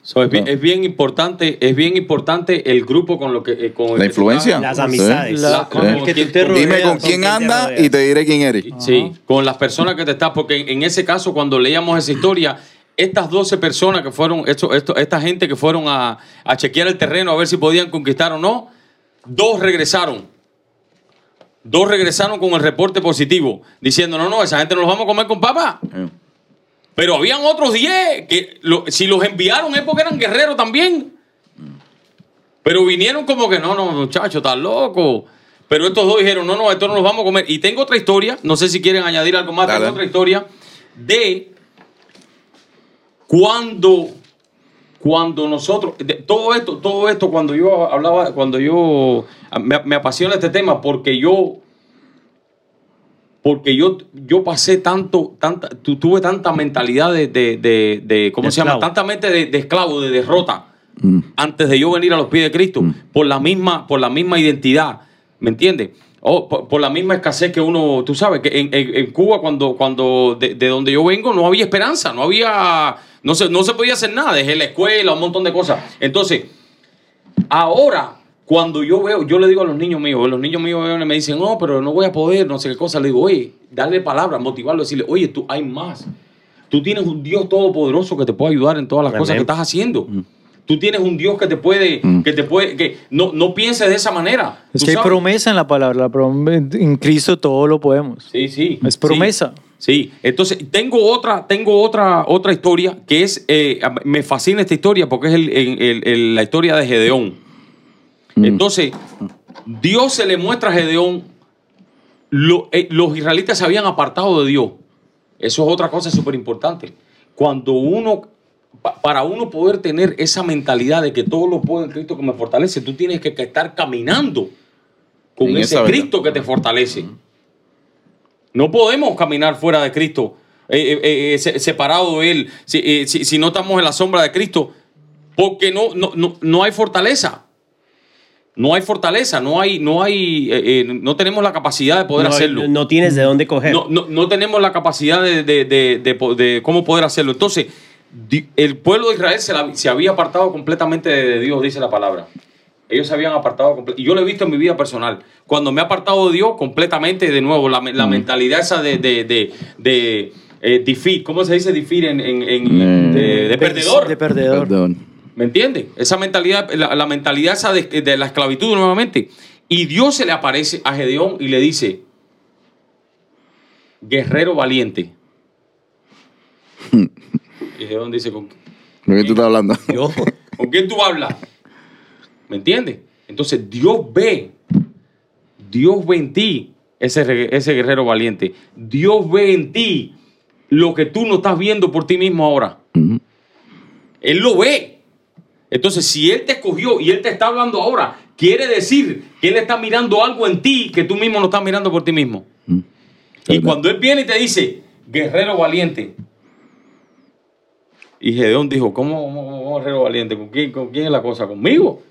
Speaker 1: So, es, bien, es bien importante, es bien importante el grupo con lo que eh, con
Speaker 3: La influencia.
Speaker 4: Las amistades.
Speaker 2: La-
Speaker 1: con
Speaker 4: el
Speaker 1: el
Speaker 4: que te
Speaker 3: dime con quién anda y te diré quién eres.
Speaker 1: Sí, con las personas que te estás, porque en, en ese caso, cuando leíamos esa historia, estas 12 personas que fueron, esto, esto, esta gente que fueron a, a chequear el terreno a ver si podían conquistar o no, dos regresaron. dos regresaron con el reporte positivo, diciendo, no, no, esa gente no los vamos a comer con papa.
Speaker 3: Eh,
Speaker 1: Pero habían otros 10 que lo- si los enviaron es porque eran guerreros también. Pero vinieron como que, no, no, muchacho, estás loco. Pero estos dos dijeron, no, no, esto no los vamos a comer. Y tengo otra historia, no sé si quieren añadir algo más,
Speaker 3: Dale.
Speaker 1: tengo otra historia de cuando, cuando nosotros, de- todo esto, todo esto, cuando yo hablaba, cuando yo, me, me apasiona este tema porque yo, porque yo, yo pasé tanto, tanta, tu- tuve tanta mentalidad de, de, de, de- ¿cómo
Speaker 4: De
Speaker 1: se llama? Tanta mente de, de esclavo, de derrota,
Speaker 3: mm,
Speaker 1: antes de yo venir a los pies de Cristo, por la misma, por la misma identidad, ¿me entiendes? O por, por la misma escasez que uno, tú sabes, que en, en- en Cuba, cuando, cuando de, de donde yo vengo, no había esperanza, no había, no se, no se podía hacer nada, dejé la escuela, un montón de cosas. Entonces, ahora, cuando yo veo, yo le digo a los niños míos, los niños míos me dicen, no, pero no voy a poder, no sé qué cosa, le digo, oye, darle palabras, motivarlo, decirle, oye, tú hay más. Tú tienes un Dios todopoderoso que te puede ayudar en todas las
Speaker 4: Amén.
Speaker 1: cosas que estás haciendo. Tú tienes un Dios que te puede,
Speaker 3: Mm.
Speaker 1: que te puede, que no, no pienses de esa manera.
Speaker 2: Es que hay promesa en la palabra. la prom- en Cristo todo lo podemos.
Speaker 1: Sí, sí.
Speaker 2: Es promesa.
Speaker 1: Sí, entonces tengo otra, tengo otra, otra historia que es, eh, me fascina esta historia porque es el- el- el- el- la historia de Gedeón. Entonces, Dios se le muestra a Gedeón, lo- eh, los israelitas se habían apartado de Dios. Eso es otra cosa súper importante. Cuando uno, pa- para uno poder tener esa mentalidad de que todo lo puedo en Cristo que me fortalece, tú tienes que, que estar caminando con
Speaker 3: En
Speaker 1: ese
Speaker 3: verdad.
Speaker 1: Cristo que te fortalece. No podemos caminar fuera de Cristo, eh, eh, se- separado de Él, si, si- si no estamos en la sombra de Cristo, porque no, no, no, no hay fortaleza. No hay fortaleza, no hay, no hay, eh, eh, no tenemos la capacidad de poder
Speaker 4: no,
Speaker 1: hacerlo.
Speaker 4: no tienes de dónde coger.
Speaker 1: No, no, no tenemos la capacidad de, de- de- de cómo poder hacerlo. Entonces, di- el pueblo de Israel se, la- se había apartado completamente de Dios, dice la palabra. Ellos se habían apartado completamente. Y yo lo he visto en mi vida personal. Cuando me he apartado de Dios completamente, de nuevo, la, me- la mentalidad esa de, de, de, de, eh, defeat, ¿cómo se dice defeat en, en- en- de, de perdedor?
Speaker 2: De perdedor.
Speaker 3: perdón.
Speaker 1: ¿Me entiendes? Esa mentalidad, la, la mentalidad esa de, de la esclavitud nuevamente. Y Dios se le aparece a Gedeón y le dice, guerrero valiente. y Gedeón dice, ¿con,
Speaker 3: que tú estás hablando.
Speaker 1: ¿con quién tú hablas? ¿Me entiendes? Entonces Dios ve, Dios ve en ti ese, ese guerrero valiente. Dios ve en ti lo que tú no estás viendo por ti mismo ahora. Él lo ve. Entonces, si Él te escogió y Él te está hablando ahora, quiere decir que Él está mirando algo en ti que tú mismo no estás mirando por ti mismo. Y
Speaker 3: Verdad.
Speaker 1: cuando Él viene y te dice, guerrero valiente. Y Gedeón dijo, ¿cómo, cómo- cómo guerrero valiente? ¿Con quién, ¿Con quién es la cosa? ¿Conmigo?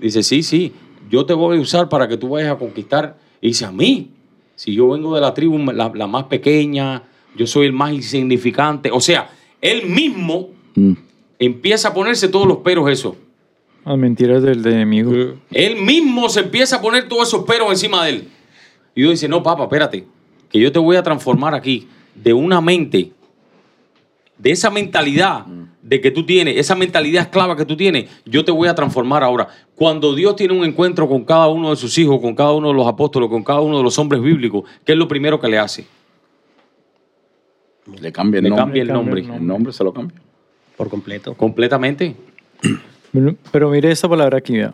Speaker 1: Dice, sí, sí, yo te voy a usar para que tú vayas a conquistar. Y dice, a mí, si yo vengo de la tribu la, la más pequeña, yo soy el más insignificante. O sea, Él mismo
Speaker 3: Mm.
Speaker 1: Empieza a ponerse todos los peros eso.
Speaker 2: Las mentiras del, del enemigo.
Speaker 1: Él mismo se empieza a poner todos esos peros encima de él. Y Dios dice, no, papá, espérate, que yo te voy a transformar aquí de una mente, de esa mentalidad de que tú tienes, esa mentalidad esclava que tú tienes, yo te voy a transformar ahora. Cuando Dios tiene un encuentro con cada uno de sus hijos, con cada uno de los apóstoles, con cada uno de los hombres bíblicos, ¿qué es lo primero que le hace?
Speaker 3: Le cambia el
Speaker 1: Le
Speaker 3: nombre.
Speaker 1: cambia el
Speaker 2: Le cambia
Speaker 1: nombre.
Speaker 2: el
Speaker 3: El nombre se lo cambia.
Speaker 4: Por completo.
Speaker 1: Completamente.
Speaker 2: Pero- mire esta palabra aquí, vea.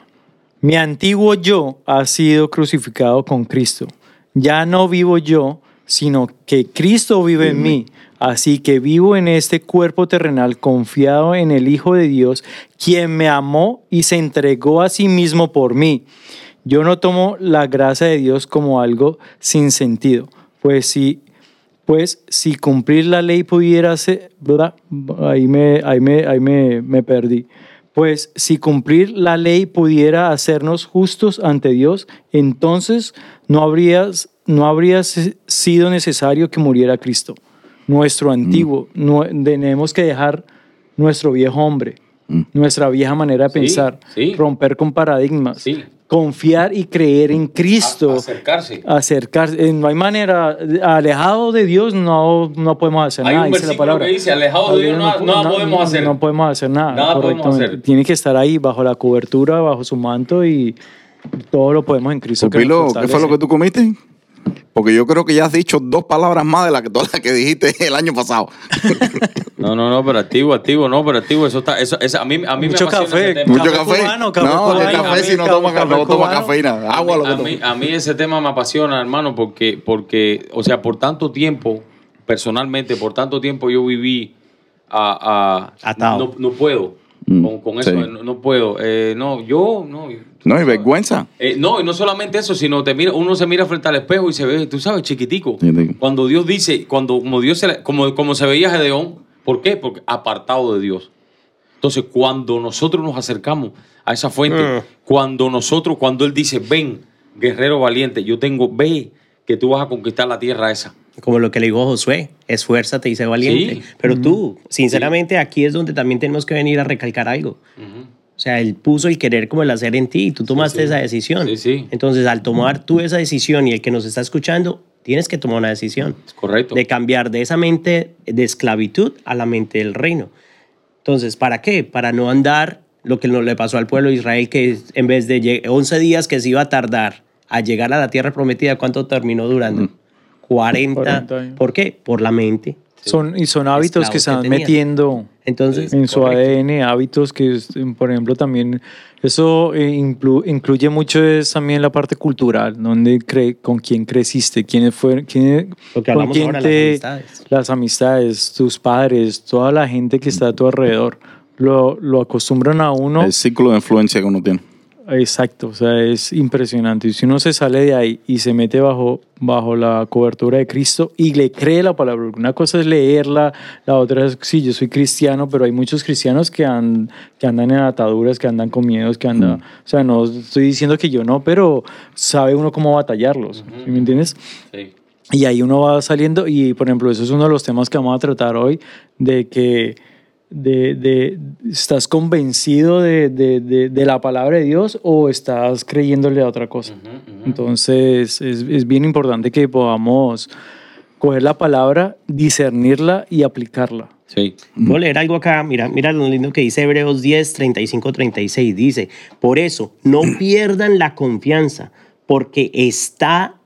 Speaker 2: Mi antiguo yo ha sido crucificado con Cristo. Ya no vivo yo, sino que Cristo vive en mí. Así que vivo en este cuerpo terrenal confiado en el Hijo de Dios, quien me amó y se entregó a sí mismo por mí. Yo no tomo la gracia de Dios como algo sin sentido, pues si pues si cumplir la ley pudiera ser, ¿verdad? ahí me, ahí me, ahí me, me perdí. Pues si cumplir la ley pudiera hacernos justos ante Dios, entonces no habría, no habría si- sido necesario que muriera Cristo, nuestro antiguo. No, tenemos que dejar nuestro viejo hombre, nuestra vieja manera de
Speaker 1: Sí,
Speaker 2: pensar,
Speaker 1: sí.
Speaker 2: romper con paradigmas,
Speaker 1: Sí.
Speaker 2: Confiar y creer en Cristo
Speaker 1: A- acercarse.
Speaker 2: acercarse. eh, No hay manera, alejado de Dios no, no podemos hacer
Speaker 1: Hay
Speaker 2: nada.
Speaker 1: un
Speaker 2: dice la palabra.
Speaker 1: que dice, alejado de Dios nada- nada podemos hacer.
Speaker 2: No podemos hacer nada.
Speaker 1: Nada podemos hacer.
Speaker 2: Tiene que estar ahí bajo la cobertura, bajo su manto y, todo lo podemos en Cristo.
Speaker 3: Pupilo, ¿qué fue lo que tú comiste? Porque yo creo que ya has dicho dos palabras más de las que todas las que dijiste el año pasado.
Speaker 1: No, no, no, pero activo, activo, no, pero activo, eso está, eso, eso- a mí, a mí
Speaker 2: Mucho
Speaker 1: me
Speaker 2: café.
Speaker 1: ese tema.
Speaker 3: Mucho
Speaker 2: Café cubano, café
Speaker 3: no,
Speaker 2: cubano.
Speaker 3: el café
Speaker 1: A mí,
Speaker 3: si no toma,
Speaker 2: café
Speaker 3: no toma cafeína. Agua lo que
Speaker 1: a, mí, a mí ese tema me apasiona, hermano, porque, porque, o sea, por tanto tiempo, personalmente, por tanto tiempo yo viví a, a-
Speaker 4: Atado.
Speaker 1: No, no puedo con, con eso,
Speaker 3: sí.
Speaker 1: no, no puedo. Eh, no, yo, no.
Speaker 3: No, y vergüenza.
Speaker 1: Eh, no, y no solamente eso, sino te mira, uno se mira frente al espejo y se ve, tú sabes, chiquitico. Cuando Dios dice, cuando como Dios se le- como, como se veía Gedeón, ¿por qué? Porque apartado de Dios. Entonces, cuando nosotros nos acercamos a esa fuente, cuando nosotros, cuando Él dice, ven, guerrero valiente, yo tengo, ve que tú vas a conquistar la tierra esa.
Speaker 4: Como lo que le dijo Josué, esfuérzate y sé valiente.
Speaker 1: Sí.
Speaker 4: Pero tú, sinceramente, aquí es donde también tenemos que venir a recalcar algo. O sea, él puso el querer como el hacer en ti y tú tomaste
Speaker 1: sí.
Speaker 4: esa decisión.
Speaker 1: Sí, sí.
Speaker 4: Entonces, al tomar tú esa decisión y el que nos está escuchando, tienes que tomar una decisión
Speaker 1: Es correcto.
Speaker 4: de cambiar de esa mente de esclavitud a la mente del reino. Entonces, ¿para qué? Para no andar lo que no le pasó al pueblo de Israel, que en vez de lle- 11 días que se iba a tardar a llegar a la tierra prometida, ¿cuánto terminó durando? 40.
Speaker 2: 40 años.
Speaker 4: ¿Por qué? Por la mente.
Speaker 2: Son, y son hábitos que van
Speaker 4: que
Speaker 2: metiendo
Speaker 4: Entonces,
Speaker 2: en su
Speaker 4: correcto.
Speaker 2: ADN, hábitos que, por ejemplo, también, eso eh, inclu- incluye mucho es también la parte cultural, donde cre con quién creciste, quiénes fueron, quién, con quién
Speaker 4: ahora, las
Speaker 2: te-
Speaker 4: amistades.
Speaker 2: las amistades, tus padres, toda la gente que está a tu alrededor, lo, lo acostumbran a uno.
Speaker 3: El círculo de influencia que uno tiene.
Speaker 2: Exacto, o sea, es impresionante. Y si uno se sale de ahí y se mete bajo, bajo la cobertura de Cristo y le cree la palabra, una cosa es leerla, la otra es, sí, yo soy cristiano, pero hay muchos cristianos que, han, que andan en ataduras, que andan con miedos, que andan, o sea, no estoy diciendo que yo no, pero sabe uno cómo batallarlos, ¿sí me entiendes?
Speaker 1: Sí.
Speaker 2: Y ahí uno va saliendo y, por ejemplo, eso es uno de los temas que vamos a tratar hoy, de que de, de- estás convencido de, de- de- de la palabra de Dios o estás creyéndole a otra cosa. Entonces, es, es bien importante que podamos coger la palabra, discernirla y aplicarla.
Speaker 1: Sí.
Speaker 4: Voy a leer algo acá. Mira, mira lo lindo que dice Hebreos 10, 35, 36. Dice, por eso, no pierdan la confianza, porque está,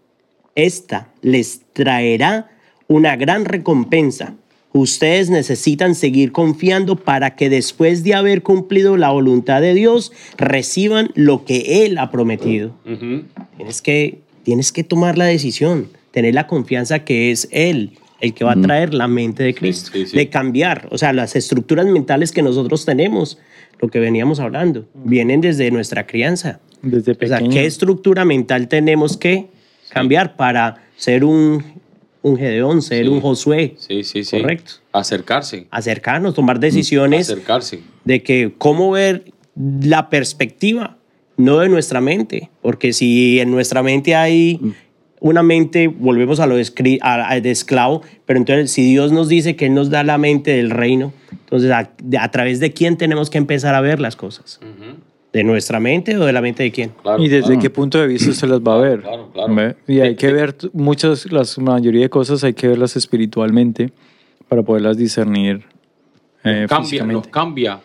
Speaker 4: esta les traerá una gran recompensa. Ustedes necesitan seguir confiando para que después de haber cumplido la voluntad de Dios, reciban lo que Él ha prometido. Tienes que, tienes que tomar la decisión, tener la confianza que es Él el que va a traer la mente de Cristo,
Speaker 1: sí, sí.
Speaker 4: de cambiar, o sea, las estructuras mentales que nosotros tenemos, lo que veníamos hablando, vienen desde nuestra crianza.
Speaker 2: Desde
Speaker 4: O sea,
Speaker 2: pequeño.
Speaker 4: ¿qué estructura mental tenemos que cambiar para ser un, un Gedeón, ser
Speaker 1: Sí.
Speaker 4: un Josué?
Speaker 1: Sí, sí, sí.
Speaker 4: Correcto.
Speaker 1: Acercarse.
Speaker 4: Acercarnos, tomar decisiones
Speaker 1: Acercarse.
Speaker 4: de que cómo ver la perspectiva, no de nuestra mente, porque si en nuestra mente hay una mente, volvemos a lo de, a- a- de esclavo, pero entonces si Dios nos dice que Él nos da la mente del reino, entonces a, través de quién tenemos que empezar a ver las cosas,
Speaker 1: Ujú.
Speaker 4: De nuestra mente o de la mente de quién.
Speaker 1: Claro,
Speaker 2: y desde
Speaker 1: claro.
Speaker 2: qué punto de vista se las va a ver.
Speaker 1: claro.
Speaker 2: Y hay que ver muchas, las mayoría de cosas hay que verlas espiritualmente para poderlas discernir eh,
Speaker 1: nos cambia, nos cambia,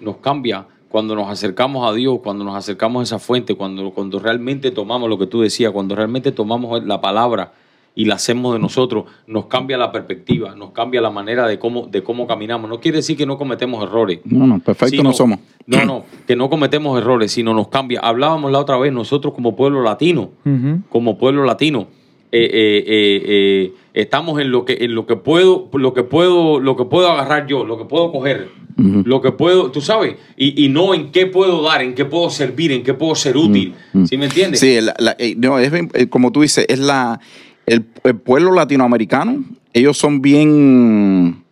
Speaker 1: nos cambia cuando nos acercamos a Dios, cuando nos acercamos a esa fuente, cuando, cuando realmente tomamos lo que tú decías, cuando realmente tomamos la palabra y la hacemos de nosotros, nos cambia la perspectiva, nos cambia la manera de cómo, de cómo caminamos. No quiere decir que no cometemos errores.
Speaker 3: No, no, perfecto
Speaker 1: sino-
Speaker 3: no somos.
Speaker 1: No, no, que no cometemos errores, sino nos cambia. Hablábamos la otra vez, nosotros como pueblo latino, como pueblo latino, eh, eh, eh, eh, estamos en lo que en lo que puedo, lo que puedo, lo que puedo agarrar yo, lo que puedo coger, lo que puedo, tú sabes, y, y no en qué puedo dar, en qué puedo servir, en qué puedo ser útil. ¿Sí me entiendes?
Speaker 3: Sí, la- no, es como tú dices, es la el, el pueblo latinoamericano, ellos son bien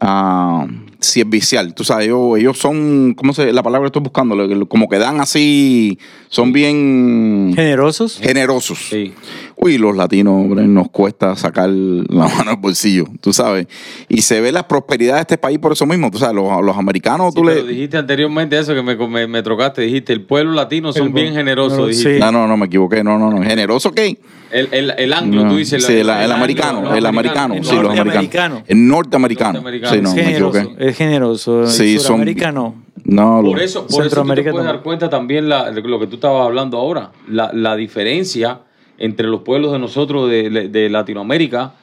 Speaker 3: ah, servicial, tú sabes, ellos, ellos son, ¿cómo se la palabra que estoy buscando? Como que dan así, son bien
Speaker 2: Generosos.
Speaker 3: generosos.
Speaker 1: Sí.
Speaker 3: Uy, los latinos, hombre, nos cuesta sacar la mano al bolsillo, tú sabes. Y se ve la prosperidad de este país por eso mismo, tú sabes, los, los americanos,
Speaker 1: Sí,
Speaker 3: tú
Speaker 1: pero
Speaker 3: le...
Speaker 1: dijiste anteriormente eso que me, me, me trocaste, dijiste, el pueblo latino son
Speaker 2: El-
Speaker 1: bien generosos,
Speaker 2: no,
Speaker 1: dijiste.
Speaker 2: sí.
Speaker 3: No, no, no, me equivoqué, no, no, no. ¿Generoso qué?
Speaker 1: El, el, el anglo,
Speaker 3: No,
Speaker 1: tú dices.
Speaker 3: sí, el, el
Speaker 1: anglo,
Speaker 3: americano, el americano,
Speaker 2: el
Speaker 3: sí, los americanos. El norteamericano. Sí, no,
Speaker 2: es
Speaker 3: me
Speaker 2: generoso.
Speaker 3: equivoqué.
Speaker 2: Es generoso.
Speaker 3: Sí,
Speaker 2: el
Speaker 3: son-
Speaker 2: sudamericano.
Speaker 3: No,
Speaker 1: Por eso, por eso tú te
Speaker 2: Centroamérica
Speaker 1: puedes dar
Speaker 2: también.
Speaker 1: cuenta también la- lo que tú estabas hablando ahora, la, la diferencia entre los pueblos de nosotros de, de Latinoamérica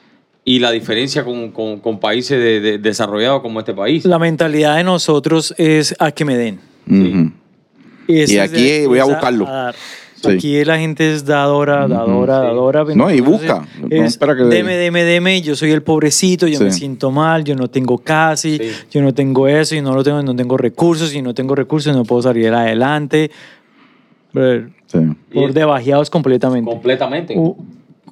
Speaker 1: y la diferencia con, con- con países de- de- desarrollados como este país.
Speaker 2: La mentalidad de nosotros es a que me den.
Speaker 3: Y aquí voy a buscarlo. Sí.
Speaker 2: Aquí la gente es dadora, dadora,
Speaker 1: sí.
Speaker 2: dadora.
Speaker 3: No, y busca. No
Speaker 2: Es,
Speaker 3: espera que-
Speaker 2: deme, deme, deme. Yo soy el pobrecito, yo
Speaker 3: Sí.
Speaker 2: me siento mal, yo no tengo casi,
Speaker 1: Sí.
Speaker 2: yo no tengo eso, yo no lo tengo, no tengo recursos, y no tengo recursos, no puedo salir adelante. Por
Speaker 1: Y-
Speaker 2: debajeados completamente.
Speaker 1: Completamente.
Speaker 2: U-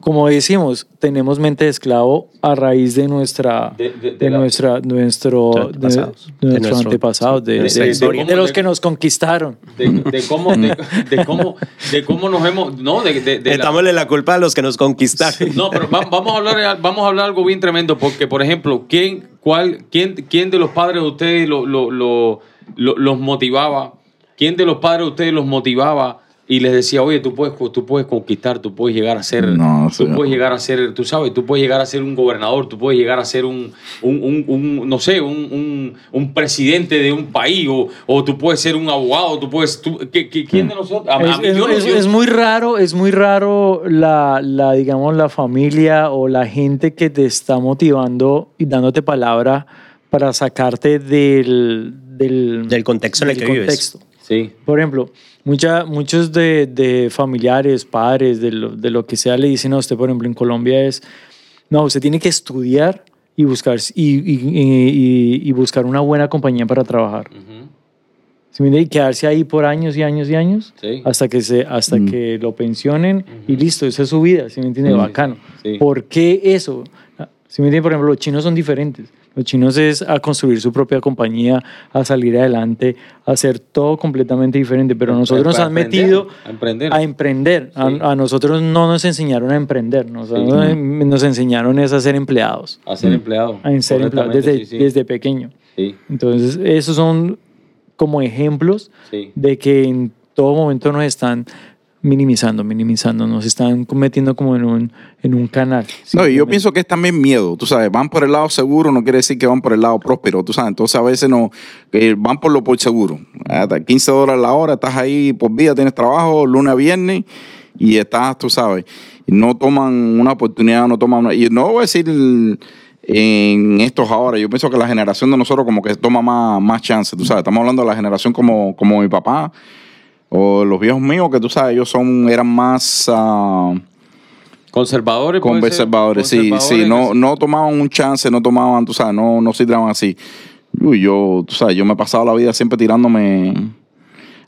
Speaker 2: como decimos, tenemos mente de esclavo a raíz de nuestra,
Speaker 1: De-
Speaker 2: de,
Speaker 1: de- de la-
Speaker 2: nuestra, nuestro, de,
Speaker 4: antepasados.
Speaker 2: de nuestros
Speaker 4: nuestro-
Speaker 2: antepasados, de,
Speaker 4: de nuestra
Speaker 2: de-
Speaker 4: historia.
Speaker 2: de los que nos conquistaron.
Speaker 1: de, de cómo, de, de cómo, de cómo nos hemos, no, de, de- de la-
Speaker 4: la culpa a los que nos conquistaron.
Speaker 1: No, pero va- vamos a hablar, vamos a hablar algo bien tremendo, porque, por ejemplo, ¿quién, cuál, quién, quién de los padres de ustedes lo- lo- lo- lo- los motivaba? ¿Quién de los padres de ustedes los motivaba y les decía, oye, tú puedes, tú puedes conquistar, tú puedes llegar a ser,
Speaker 3: No,
Speaker 1: tú puedes llegar a ser, tú sabes, tú puedes llegar a ser un gobernador, tú puedes llegar a ser un, un, un- un, no sé, un, un- un presidente de un país, o, o tú puedes ser un abogado, tú puedes, tú- ¿qué- qué- ¿quién de nosotros? A- a
Speaker 2: Es,
Speaker 1: mí
Speaker 2: es-
Speaker 1: yo no-
Speaker 2: es-
Speaker 1: yo-
Speaker 2: es muy raro, es muy raro la, la, digamos, la familia o la gente que te está motivando y dándote palabra para sacarte del, del,
Speaker 4: Del contexto en el
Speaker 2: del
Speaker 4: que vives.
Speaker 1: Sí,
Speaker 2: Por ejemplo, mucha, muchos de, de familiares, padres, de lo, de lo que sea, le dicen a usted, por ejemplo, en Colombia es, no, usted tiene que estudiar y buscar, y, y- y- y buscar una buena compañía para trabajar.
Speaker 1: ujú,
Speaker 2: ¿Sí me entiende? Y quedarse ahí por años y años y años
Speaker 1: Sí.
Speaker 2: hasta que se hasta que lo pensionen y listo, esa es su vida, ¿sí me entiende?
Speaker 1: Sí,
Speaker 2: Bacano.
Speaker 1: sí.
Speaker 2: ¿Por qué eso? ¿Sí me entiende? Por ejemplo, los chinos son diferentes. Los chinos es a construir su propia compañía, a salir adelante, a hacer todo completamente diferente, pero nosotros nos han metido
Speaker 1: a emprender.
Speaker 2: a emprender. A,
Speaker 1: Sí.
Speaker 2: a nosotros no nos enseñaron a emprender, nos,
Speaker 1: Sí.
Speaker 2: nos enseñaron es a ser empleados,
Speaker 1: a ser empleado.
Speaker 2: a ser empleados desde,
Speaker 1: sí,
Speaker 2: desde pequeño. Entonces, esos son como ejemplos de que en todo momento nos están minimizando, minimizando, nos están metiendo como en un, en un canal.
Speaker 3: No, y yo pienso que es también miedo, tú sabes, van por el lado seguro, no quiere decir que van por el lado próspero, tú sabes, entonces a veces no, eh, van por lo por seguro. Hasta 15 dólares la hora, estás ahí por día, tienes trabajo, lunes a viernes, y estás, tú sabes, no toman una oportunidad, no toman una, y no voy a decir en estos ahora, yo pienso que la generación de nosotros como que toma más, más chance, tú sabes, estamos hablando de la generación como, como mi papá, o los viejos míos, que tú sabes, ellos son, eran más... ah,
Speaker 1: Conservadores.
Speaker 3: Conservadores, sí, sí, no, no tomaban un chance, no tomaban, tú sabes, no, no se tiraban así. Uy, yo, tú sabes, yo me he pasado la vida siempre tirándome.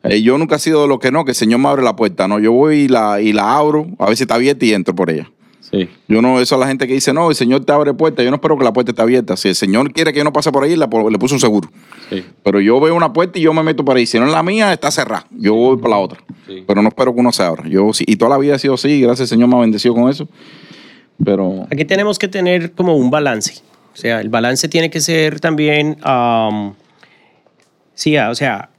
Speaker 3: eh, yo nunca he sido de lo que no, que el Señor me abre la puerta, no, yo voy y la, y la abro, a ver si está abierta y entro por ella.
Speaker 1: Sí.
Speaker 3: Yo no, eso a la gente que dice, no, el Señor te abre puerta, yo no espero que la puerta esté abierta. Si el Señor quiere que yo no pase por ahí, la le puse un seguro.
Speaker 1: Sí.
Speaker 3: Pero yo veo una puerta y yo me meto por ahí. Si no es la mía, está cerrada. Yo voy por la otra.
Speaker 1: Sí.
Speaker 3: Pero no espero que uno se abra. Yo, sí- y toda la vida ha sido así, gracias al Señor me ha bendecido con eso. Pero
Speaker 4: Aquí tenemos que tener como un balance. O sea, el balance tiene que ser también, am, sí, ah, o sea,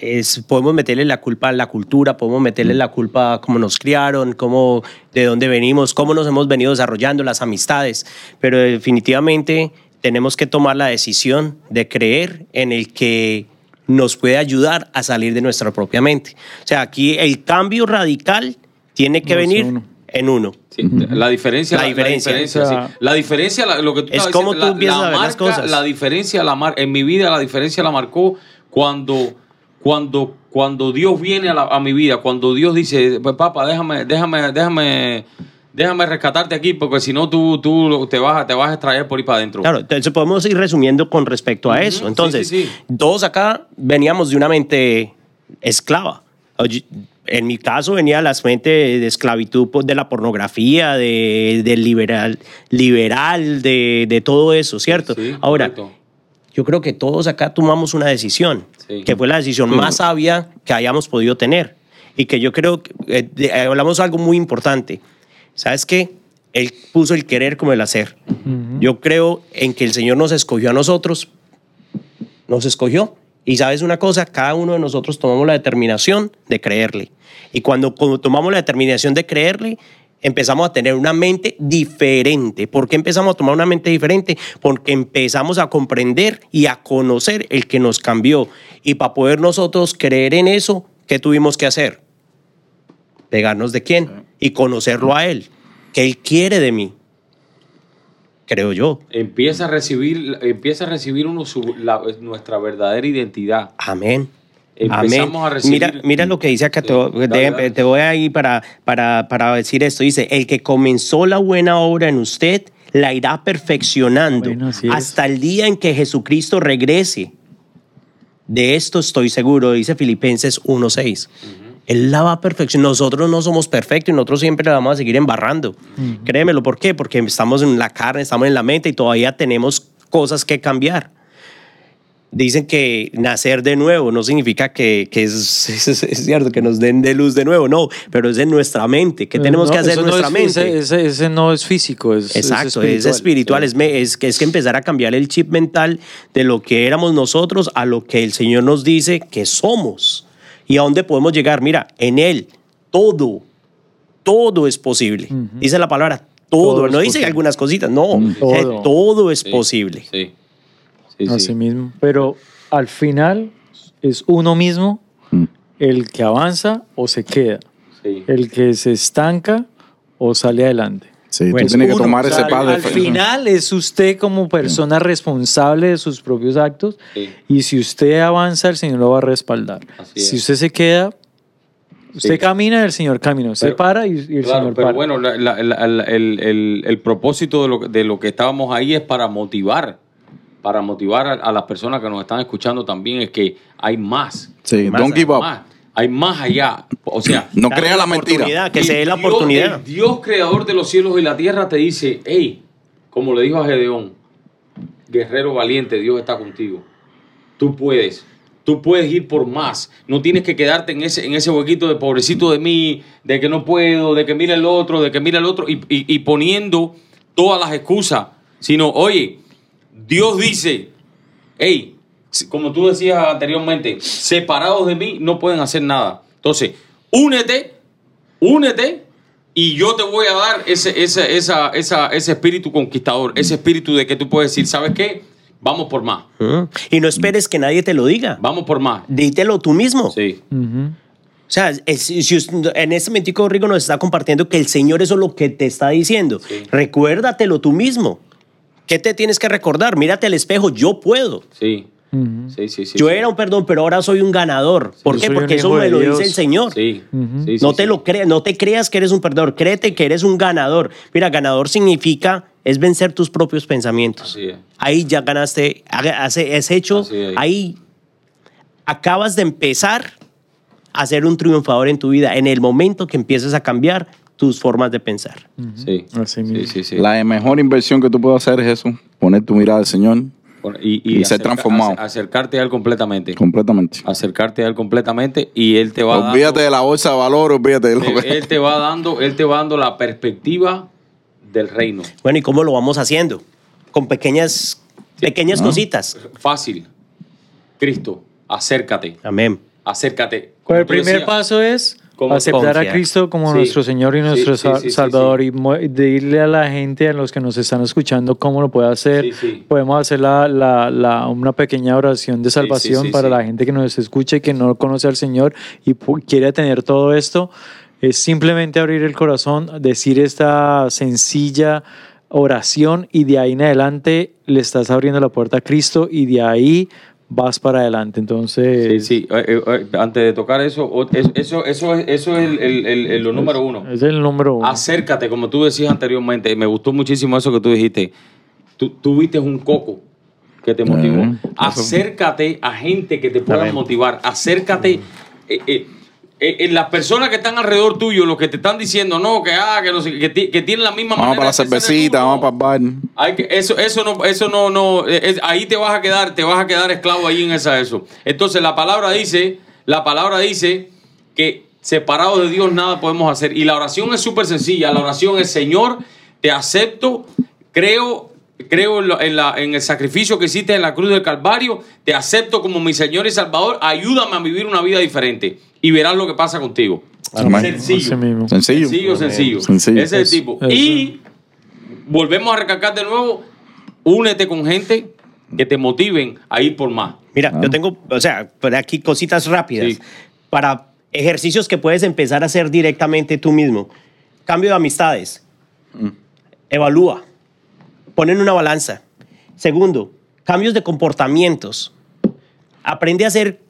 Speaker 4: es, podemos meterle la culpa a la cultura, podemos meterle la culpa a cómo nos criaron, cómo, de dónde venimos, cómo nos hemos venido desarrollando, las amistades, pero definitivamente tenemos que tomar la decisión de creer en el que nos puede ayudar a salir de nuestra propia mente. O sea, aquí el cambio radical tiene que
Speaker 2: No
Speaker 4: venir
Speaker 2: uno.
Speaker 4: en uno.
Speaker 1: Sí, La diferencia,
Speaker 4: La
Speaker 1: la,
Speaker 4: diferencia.
Speaker 1: diferencia,
Speaker 2: O sea,
Speaker 1: sí. La diferencia, la- lo que tú
Speaker 4: es
Speaker 1: diciendo,
Speaker 4: tú empiezas a ver las cosas.
Speaker 1: La diferencia, la mar, en mi vida, la diferencia la marcó cuando, cuando, cuando Dios viene a, la- a mi vida, cuando Dios dice, pues papá, déjame, déjame, déjame, déjame rescatarte aquí, porque si no tú, tú te vas, a- te vas a extraer por ahí para adentro.
Speaker 4: Claro, entonces podemos ir resumiendo con respecto a eso. Entonces,
Speaker 1: sí, sí.
Speaker 4: todos acá veníamos de una mente esclava. En mi caso venía de la mente de esclavitud pues, de la pornografía, de, del liberal, liberal de, de todo eso, ¿cierto?
Speaker 1: Sí,
Speaker 4: Ahora,
Speaker 1: correcto.
Speaker 4: Yo creo que todos acá tomamos una decisión,
Speaker 1: Sí.
Speaker 4: que fue la decisión más sabia que hayamos podido tener. Y que yo creo que eh, de- eh, hablamos algo muy importante. ¿Sabes qué? Él puso el querer como el hacer. Yo creo en que el Señor nos escogió a nosotros, nos escogió. Y sabes una cosa, cada uno de nosotros tomamos la determinación de creerle. Y cuando, cuando tomamos la determinación de creerle, empezamos a tener una mente diferente. ¿Por qué empezamos a tomar una mente diferente? Porque empezamos a comprender y a conocer el que nos cambió. Y para poder nosotros creer en eso, ¿qué tuvimos que hacer? Pegarnos de quién y conocerlo a Él. ¿Qué Él quiere de mí? Creo yo.
Speaker 1: Empieza a recibir, empieza a recibir uno su- la- nuestra verdadera identidad.
Speaker 4: Amén.
Speaker 1: Empezamos
Speaker 4: Amén.
Speaker 1: a recibir-
Speaker 4: Mira, mira lo que dice acá, te,
Speaker 1: Sí,
Speaker 4: voy-
Speaker 1: dale,
Speaker 4: te-
Speaker 1: dale.
Speaker 4: te voy a ir para, para, para decir esto. Dice, el que comenzó la buena obra en usted, la irá perfeccionando
Speaker 2: Bueno, así es.
Speaker 4: hasta el día en que Jesucristo regrese. De esto estoy seguro, dice Filipenses 1.6. Él la va a perfeccionar. Nosotros no somos perfectos y nosotros siempre la vamos a seguir embarrando. Créemelo, ¿por qué? Porque estamos en la carne, estamos en la mente y todavía tenemos cosas que cambiar. Dicen que nacer de nuevo no significa que, que es, es- es cierto, que nos den de luz de nuevo, no, pero es en nuestra mente. ¿Qué tenemos
Speaker 2: No,
Speaker 4: que hacer en
Speaker 2: no
Speaker 4: nuestra
Speaker 2: es-
Speaker 4: mente?
Speaker 2: Ese, ese- ese no es físico, es,
Speaker 4: Exacto,
Speaker 2: es
Speaker 4: es espiritual, es, me- es, que- es que empezar a cambiar el chip mental de lo que éramos nosotros a lo que el Señor nos dice que somos y a dónde podemos llegar. Mira, en Él todo, todo es posible. Dice la palabra todo,
Speaker 2: Todo
Speaker 4: no dice
Speaker 2: posible.
Speaker 4: algunas cositas, no,
Speaker 2: Todo.
Speaker 4: eh, todo es
Speaker 1: Sí,
Speaker 4: posible.
Speaker 1: Sí. Sí, sí.
Speaker 2: Así mismo. Pero al final es uno mismo
Speaker 3: Mm.
Speaker 2: el que avanza o se queda,
Speaker 1: Sí.
Speaker 2: el que se estanca o sale adelante.
Speaker 3: Sí,
Speaker 4: Bueno,
Speaker 3: tú tienes que
Speaker 4: uno,
Speaker 3: tomar
Speaker 2: O
Speaker 3: ese paso.
Speaker 2: al final es usted como persona responsable de sus propios actos
Speaker 1: Sí.
Speaker 2: y si usted avanza, el Señor lo va a respaldar. Si usted se queda, usted
Speaker 1: Sí.
Speaker 2: camina, el Señor camina. Usted
Speaker 1: Pero-
Speaker 2: para y, y el
Speaker 1: Claro,
Speaker 2: Señor
Speaker 1: pero
Speaker 2: para.
Speaker 1: bueno, la- la- la- la- el, el- el propósito de lo, de lo que estábamos ahí es para motivar, para motivar a, a las personas que nos están escuchando también, es que hay más.
Speaker 3: Sí,
Speaker 4: Más,
Speaker 3: don't give up.
Speaker 1: Más. Hay más allá. O sea,
Speaker 3: No crea la mentira.
Speaker 4: oportunidad, Que se dé la
Speaker 1: Dios-
Speaker 4: oportunidad.
Speaker 1: Dios creador de los cielos y la tierra te dice, hey, como le dijo a Gedeón, guerrero valiente, Dios está contigo. Tú puedes. Tú puedes ir por más. No tienes que quedarte en ese, en ese huequito de pobrecito de mí, de que no puedo, de que mira el otro, de que mira el otro, y, y- y poniendo todas las excusas. Sino, oye, Dios dice, hey, como tú decías anteriormente, separados de mí no pueden hacer nada. Entonces, únete, únete y yo te voy a dar ese, ese, esa, esa, ese espíritu conquistador, ese espíritu de que tú puedes decir, ¿sabes qué? Vamos por más.
Speaker 4: Y no esperes que nadie te lo diga.
Speaker 1: vamos por más.
Speaker 4: Dítelo tú mismo.
Speaker 1: Sí,
Speaker 2: Ujú.
Speaker 4: O sea, es- si en este momento Rico nos está compartiendo que el Señor eso es lo que te está diciendo.
Speaker 1: Sí.
Speaker 4: Recuérdatelo tú mismo. ¿Qué te tienes que recordar? Mírate al espejo, yo puedo.
Speaker 1: sí, sí, sí. sí,
Speaker 4: yo
Speaker 1: sí.
Speaker 4: era un perdón, pero ahora soy un ganador. ¿Por
Speaker 2: yo
Speaker 4: qué? Porque eso me lo
Speaker 2: Dios.
Speaker 4: dice el Señor.
Speaker 1: Sí,
Speaker 2: Ujú.
Speaker 1: sí,
Speaker 4: no
Speaker 1: sí,
Speaker 4: te
Speaker 1: sí.
Speaker 4: lo creas, no te creas que eres un perdedor, créete que eres un ganador. Mira, ganador significa es vencer tus propios pensamientos.
Speaker 1: Así es.
Speaker 4: Ahí ya ganaste, has, has hecho,
Speaker 1: es.
Speaker 4: ahí acabas de empezar a ser un triunfador en tu vida en el momento que empieces a cambiar tus formas de pensar.
Speaker 1: Sí,
Speaker 2: Así
Speaker 1: sí,
Speaker 2: mismo.
Speaker 1: sí, sí.
Speaker 3: La mejor inversión que tú puedes hacer es eso, poner tu mirada al Señor
Speaker 1: Y,
Speaker 3: y ser transformado.
Speaker 1: acer- Acercarte a Él completamente.
Speaker 3: completamente.
Speaker 1: Acercarte a Él completamente y Él te va
Speaker 3: Olvídate
Speaker 1: dando,
Speaker 3: de la bolsa de valor, olvídate de lo
Speaker 1: él,
Speaker 3: que...
Speaker 1: él te va dando, Él te va dando la perspectiva del reino.
Speaker 4: Bueno, ¿y cómo lo vamos haciendo? Con pequeñas, pequeñas cositas.
Speaker 1: Fácil. Cristo, acércate,
Speaker 4: Amén.
Speaker 1: acércate.
Speaker 2: Pues
Speaker 1: Como
Speaker 2: el primer
Speaker 1: decías,
Speaker 2: paso es Aceptar a. Cristo como
Speaker 1: Sí.
Speaker 2: nuestro Señor y nuestro
Speaker 1: Sí, sí,
Speaker 2: Salvador y decirle a la gente, a los que nos están escuchando, cómo lo puede hacer. Podemos hacer la, la- la- una pequeña oración de salvación para la gente que nos escucha y que no conoce al Señor y quiere tener todo esto. Es simplemente abrir el corazón, decir esta sencilla oración y de ahí en adelante le estás abriendo la puerta a Cristo y de ahí vas para adelante. Entonces,
Speaker 1: Sí, sí. eh, eh, eh, antes de tocar eso, eso, eso, es, eso es el, el- el- lo número uno.
Speaker 2: es el número uno.
Speaker 1: Acércate, como tú decías anteriormente. Me gustó muchísimo eso que tú dijiste. Tú, tú viste un coco que te motivó. Acércate a gente que te pueda motivar. Acércate. eh, eh, las personas que están alrededor tuyo, los que te están diciendo, no, que, ah, que, no sé, que, que tienen la misma
Speaker 3: Vamos
Speaker 1: manera
Speaker 3: para la cervecita, vamos para el bar.
Speaker 1: Hay que, eso, eso no, eso no, no, eh, es- ahí te vas a quedar, te vas a quedar esclavo ahí en esa eso. Entonces la palabra dice, la palabra dice que separados de Dios nada podemos hacer. Y la oración es súper sencilla. La oración es Señor, te acepto, creo, creo en, lo- en la- en el sacrificio que hiciste en la cruz del Calvario, te acepto como mi Señor y Salvador, ayúdame a vivir una vida diferente y verás lo que pasa contigo.
Speaker 3: Amén.
Speaker 1: Sencillo.
Speaker 2: Mismo.
Speaker 3: Sencillo.
Speaker 1: Sencillo, sencillo.
Speaker 3: Sencillo.
Speaker 1: Ese es el tipo.
Speaker 2: Eso.
Speaker 1: Y volvemos a recalcar de nuevo, únete con gente que te motiven a ir por más.
Speaker 4: Mira, yo tengo, o sea, por aquí cositas rápidas
Speaker 1: Sí.
Speaker 4: para ejercicios que puedes empezar a hacer directamente tú mismo. Cambio de amistades. Evalúa. Pon en una balanza. Segundo, cambios de comportamientos. Aprende a hacer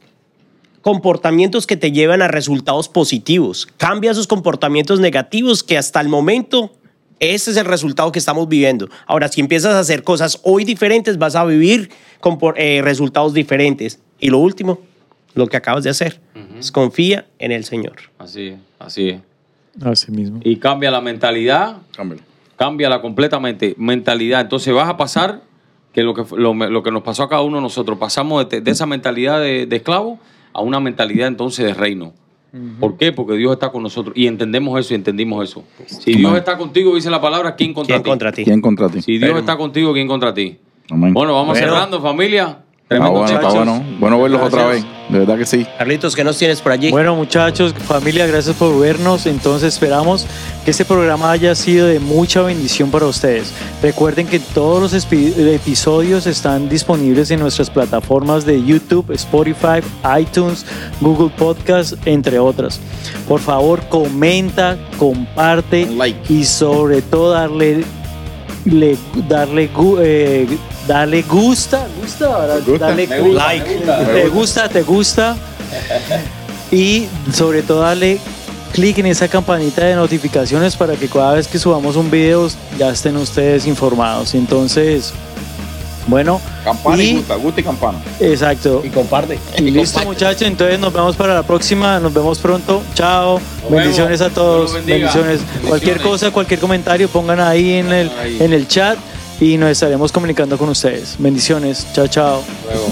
Speaker 4: comportamientos que te llevan a resultados positivos. Cambia esos comportamientos negativos que hasta el momento ese es el resultado que estamos viviendo. Ahora, si empiezas a hacer cosas hoy diferentes, vas a vivir compor- eh, resultados diferentes. Y lo último, lo que acabas de hacer, es confía en el Señor.
Speaker 1: Así es, así es.
Speaker 2: Así mismo.
Speaker 1: Y cambia la mentalidad,
Speaker 3: Cámbialo.
Speaker 1: cámbiala completamente. Mentalidad. Entonces vas a pasar que lo que, lo, lo que nos pasó a cada uno de nosotros, pasamos de, de esa mentalidad de, de esclavo a una mentalidad entonces de reino. ¿Por qué? Porque Dios está con nosotros y entendemos eso y entendimos eso. Si Dios está contigo, dice la palabra, ¿quién contra
Speaker 4: ¿Quién
Speaker 1: ti?
Speaker 4: contra ti?
Speaker 3: ¿Quién contra ti?
Speaker 1: Si Dios está contigo, ¿quién contra ti?
Speaker 3: Amén.
Speaker 1: Bueno, vamos cerrando, familia.
Speaker 3: Está
Speaker 1: Tremendo
Speaker 3: bueno, está
Speaker 1: muchachos.
Speaker 3: bueno. Bueno verlos otra vez. De verdad que sí.
Speaker 4: Carlitos, ¿qué nos tienes por allí?
Speaker 2: Bueno, muchachos, familia, gracias por vernos. Entonces esperamos que este programa haya sido de mucha bendición para ustedes. Recuerden que todos los episodios están disponibles en nuestras plataformas de YouTube, Spotify, iTunes, Google Podcast, entre otras. Por favor, comenta, comparte
Speaker 3: like.
Speaker 2: y sobre todo darle le- darle gu- eh, darle gusta gusta
Speaker 3: gusta?
Speaker 2: darle
Speaker 1: Me gusta,
Speaker 4: Like.
Speaker 1: me gusta.
Speaker 2: te gusta, te gusta. Y sobre todo darle clic en esa campanita de notificaciones para que cada vez que subamos un video ya estén ustedes informados. Entonces, bueno,
Speaker 3: Campana y,
Speaker 2: y-
Speaker 3: gusta, gusta y campana.
Speaker 2: exacto.
Speaker 4: Y comparte.
Speaker 2: Y listo muchachos, entonces nos vemos para la próxima, nos vemos pronto. Chao.
Speaker 1: Nos
Speaker 2: Bendiciones
Speaker 1: vemos.
Speaker 2: a todos. Bendiciones. Cualquier cosa, cualquier comentario pongan ahí en el
Speaker 1: Ahí.
Speaker 2: en el chat y nos estaremos comunicando con ustedes. Bendiciones. Chao, chao.
Speaker 1: Luego.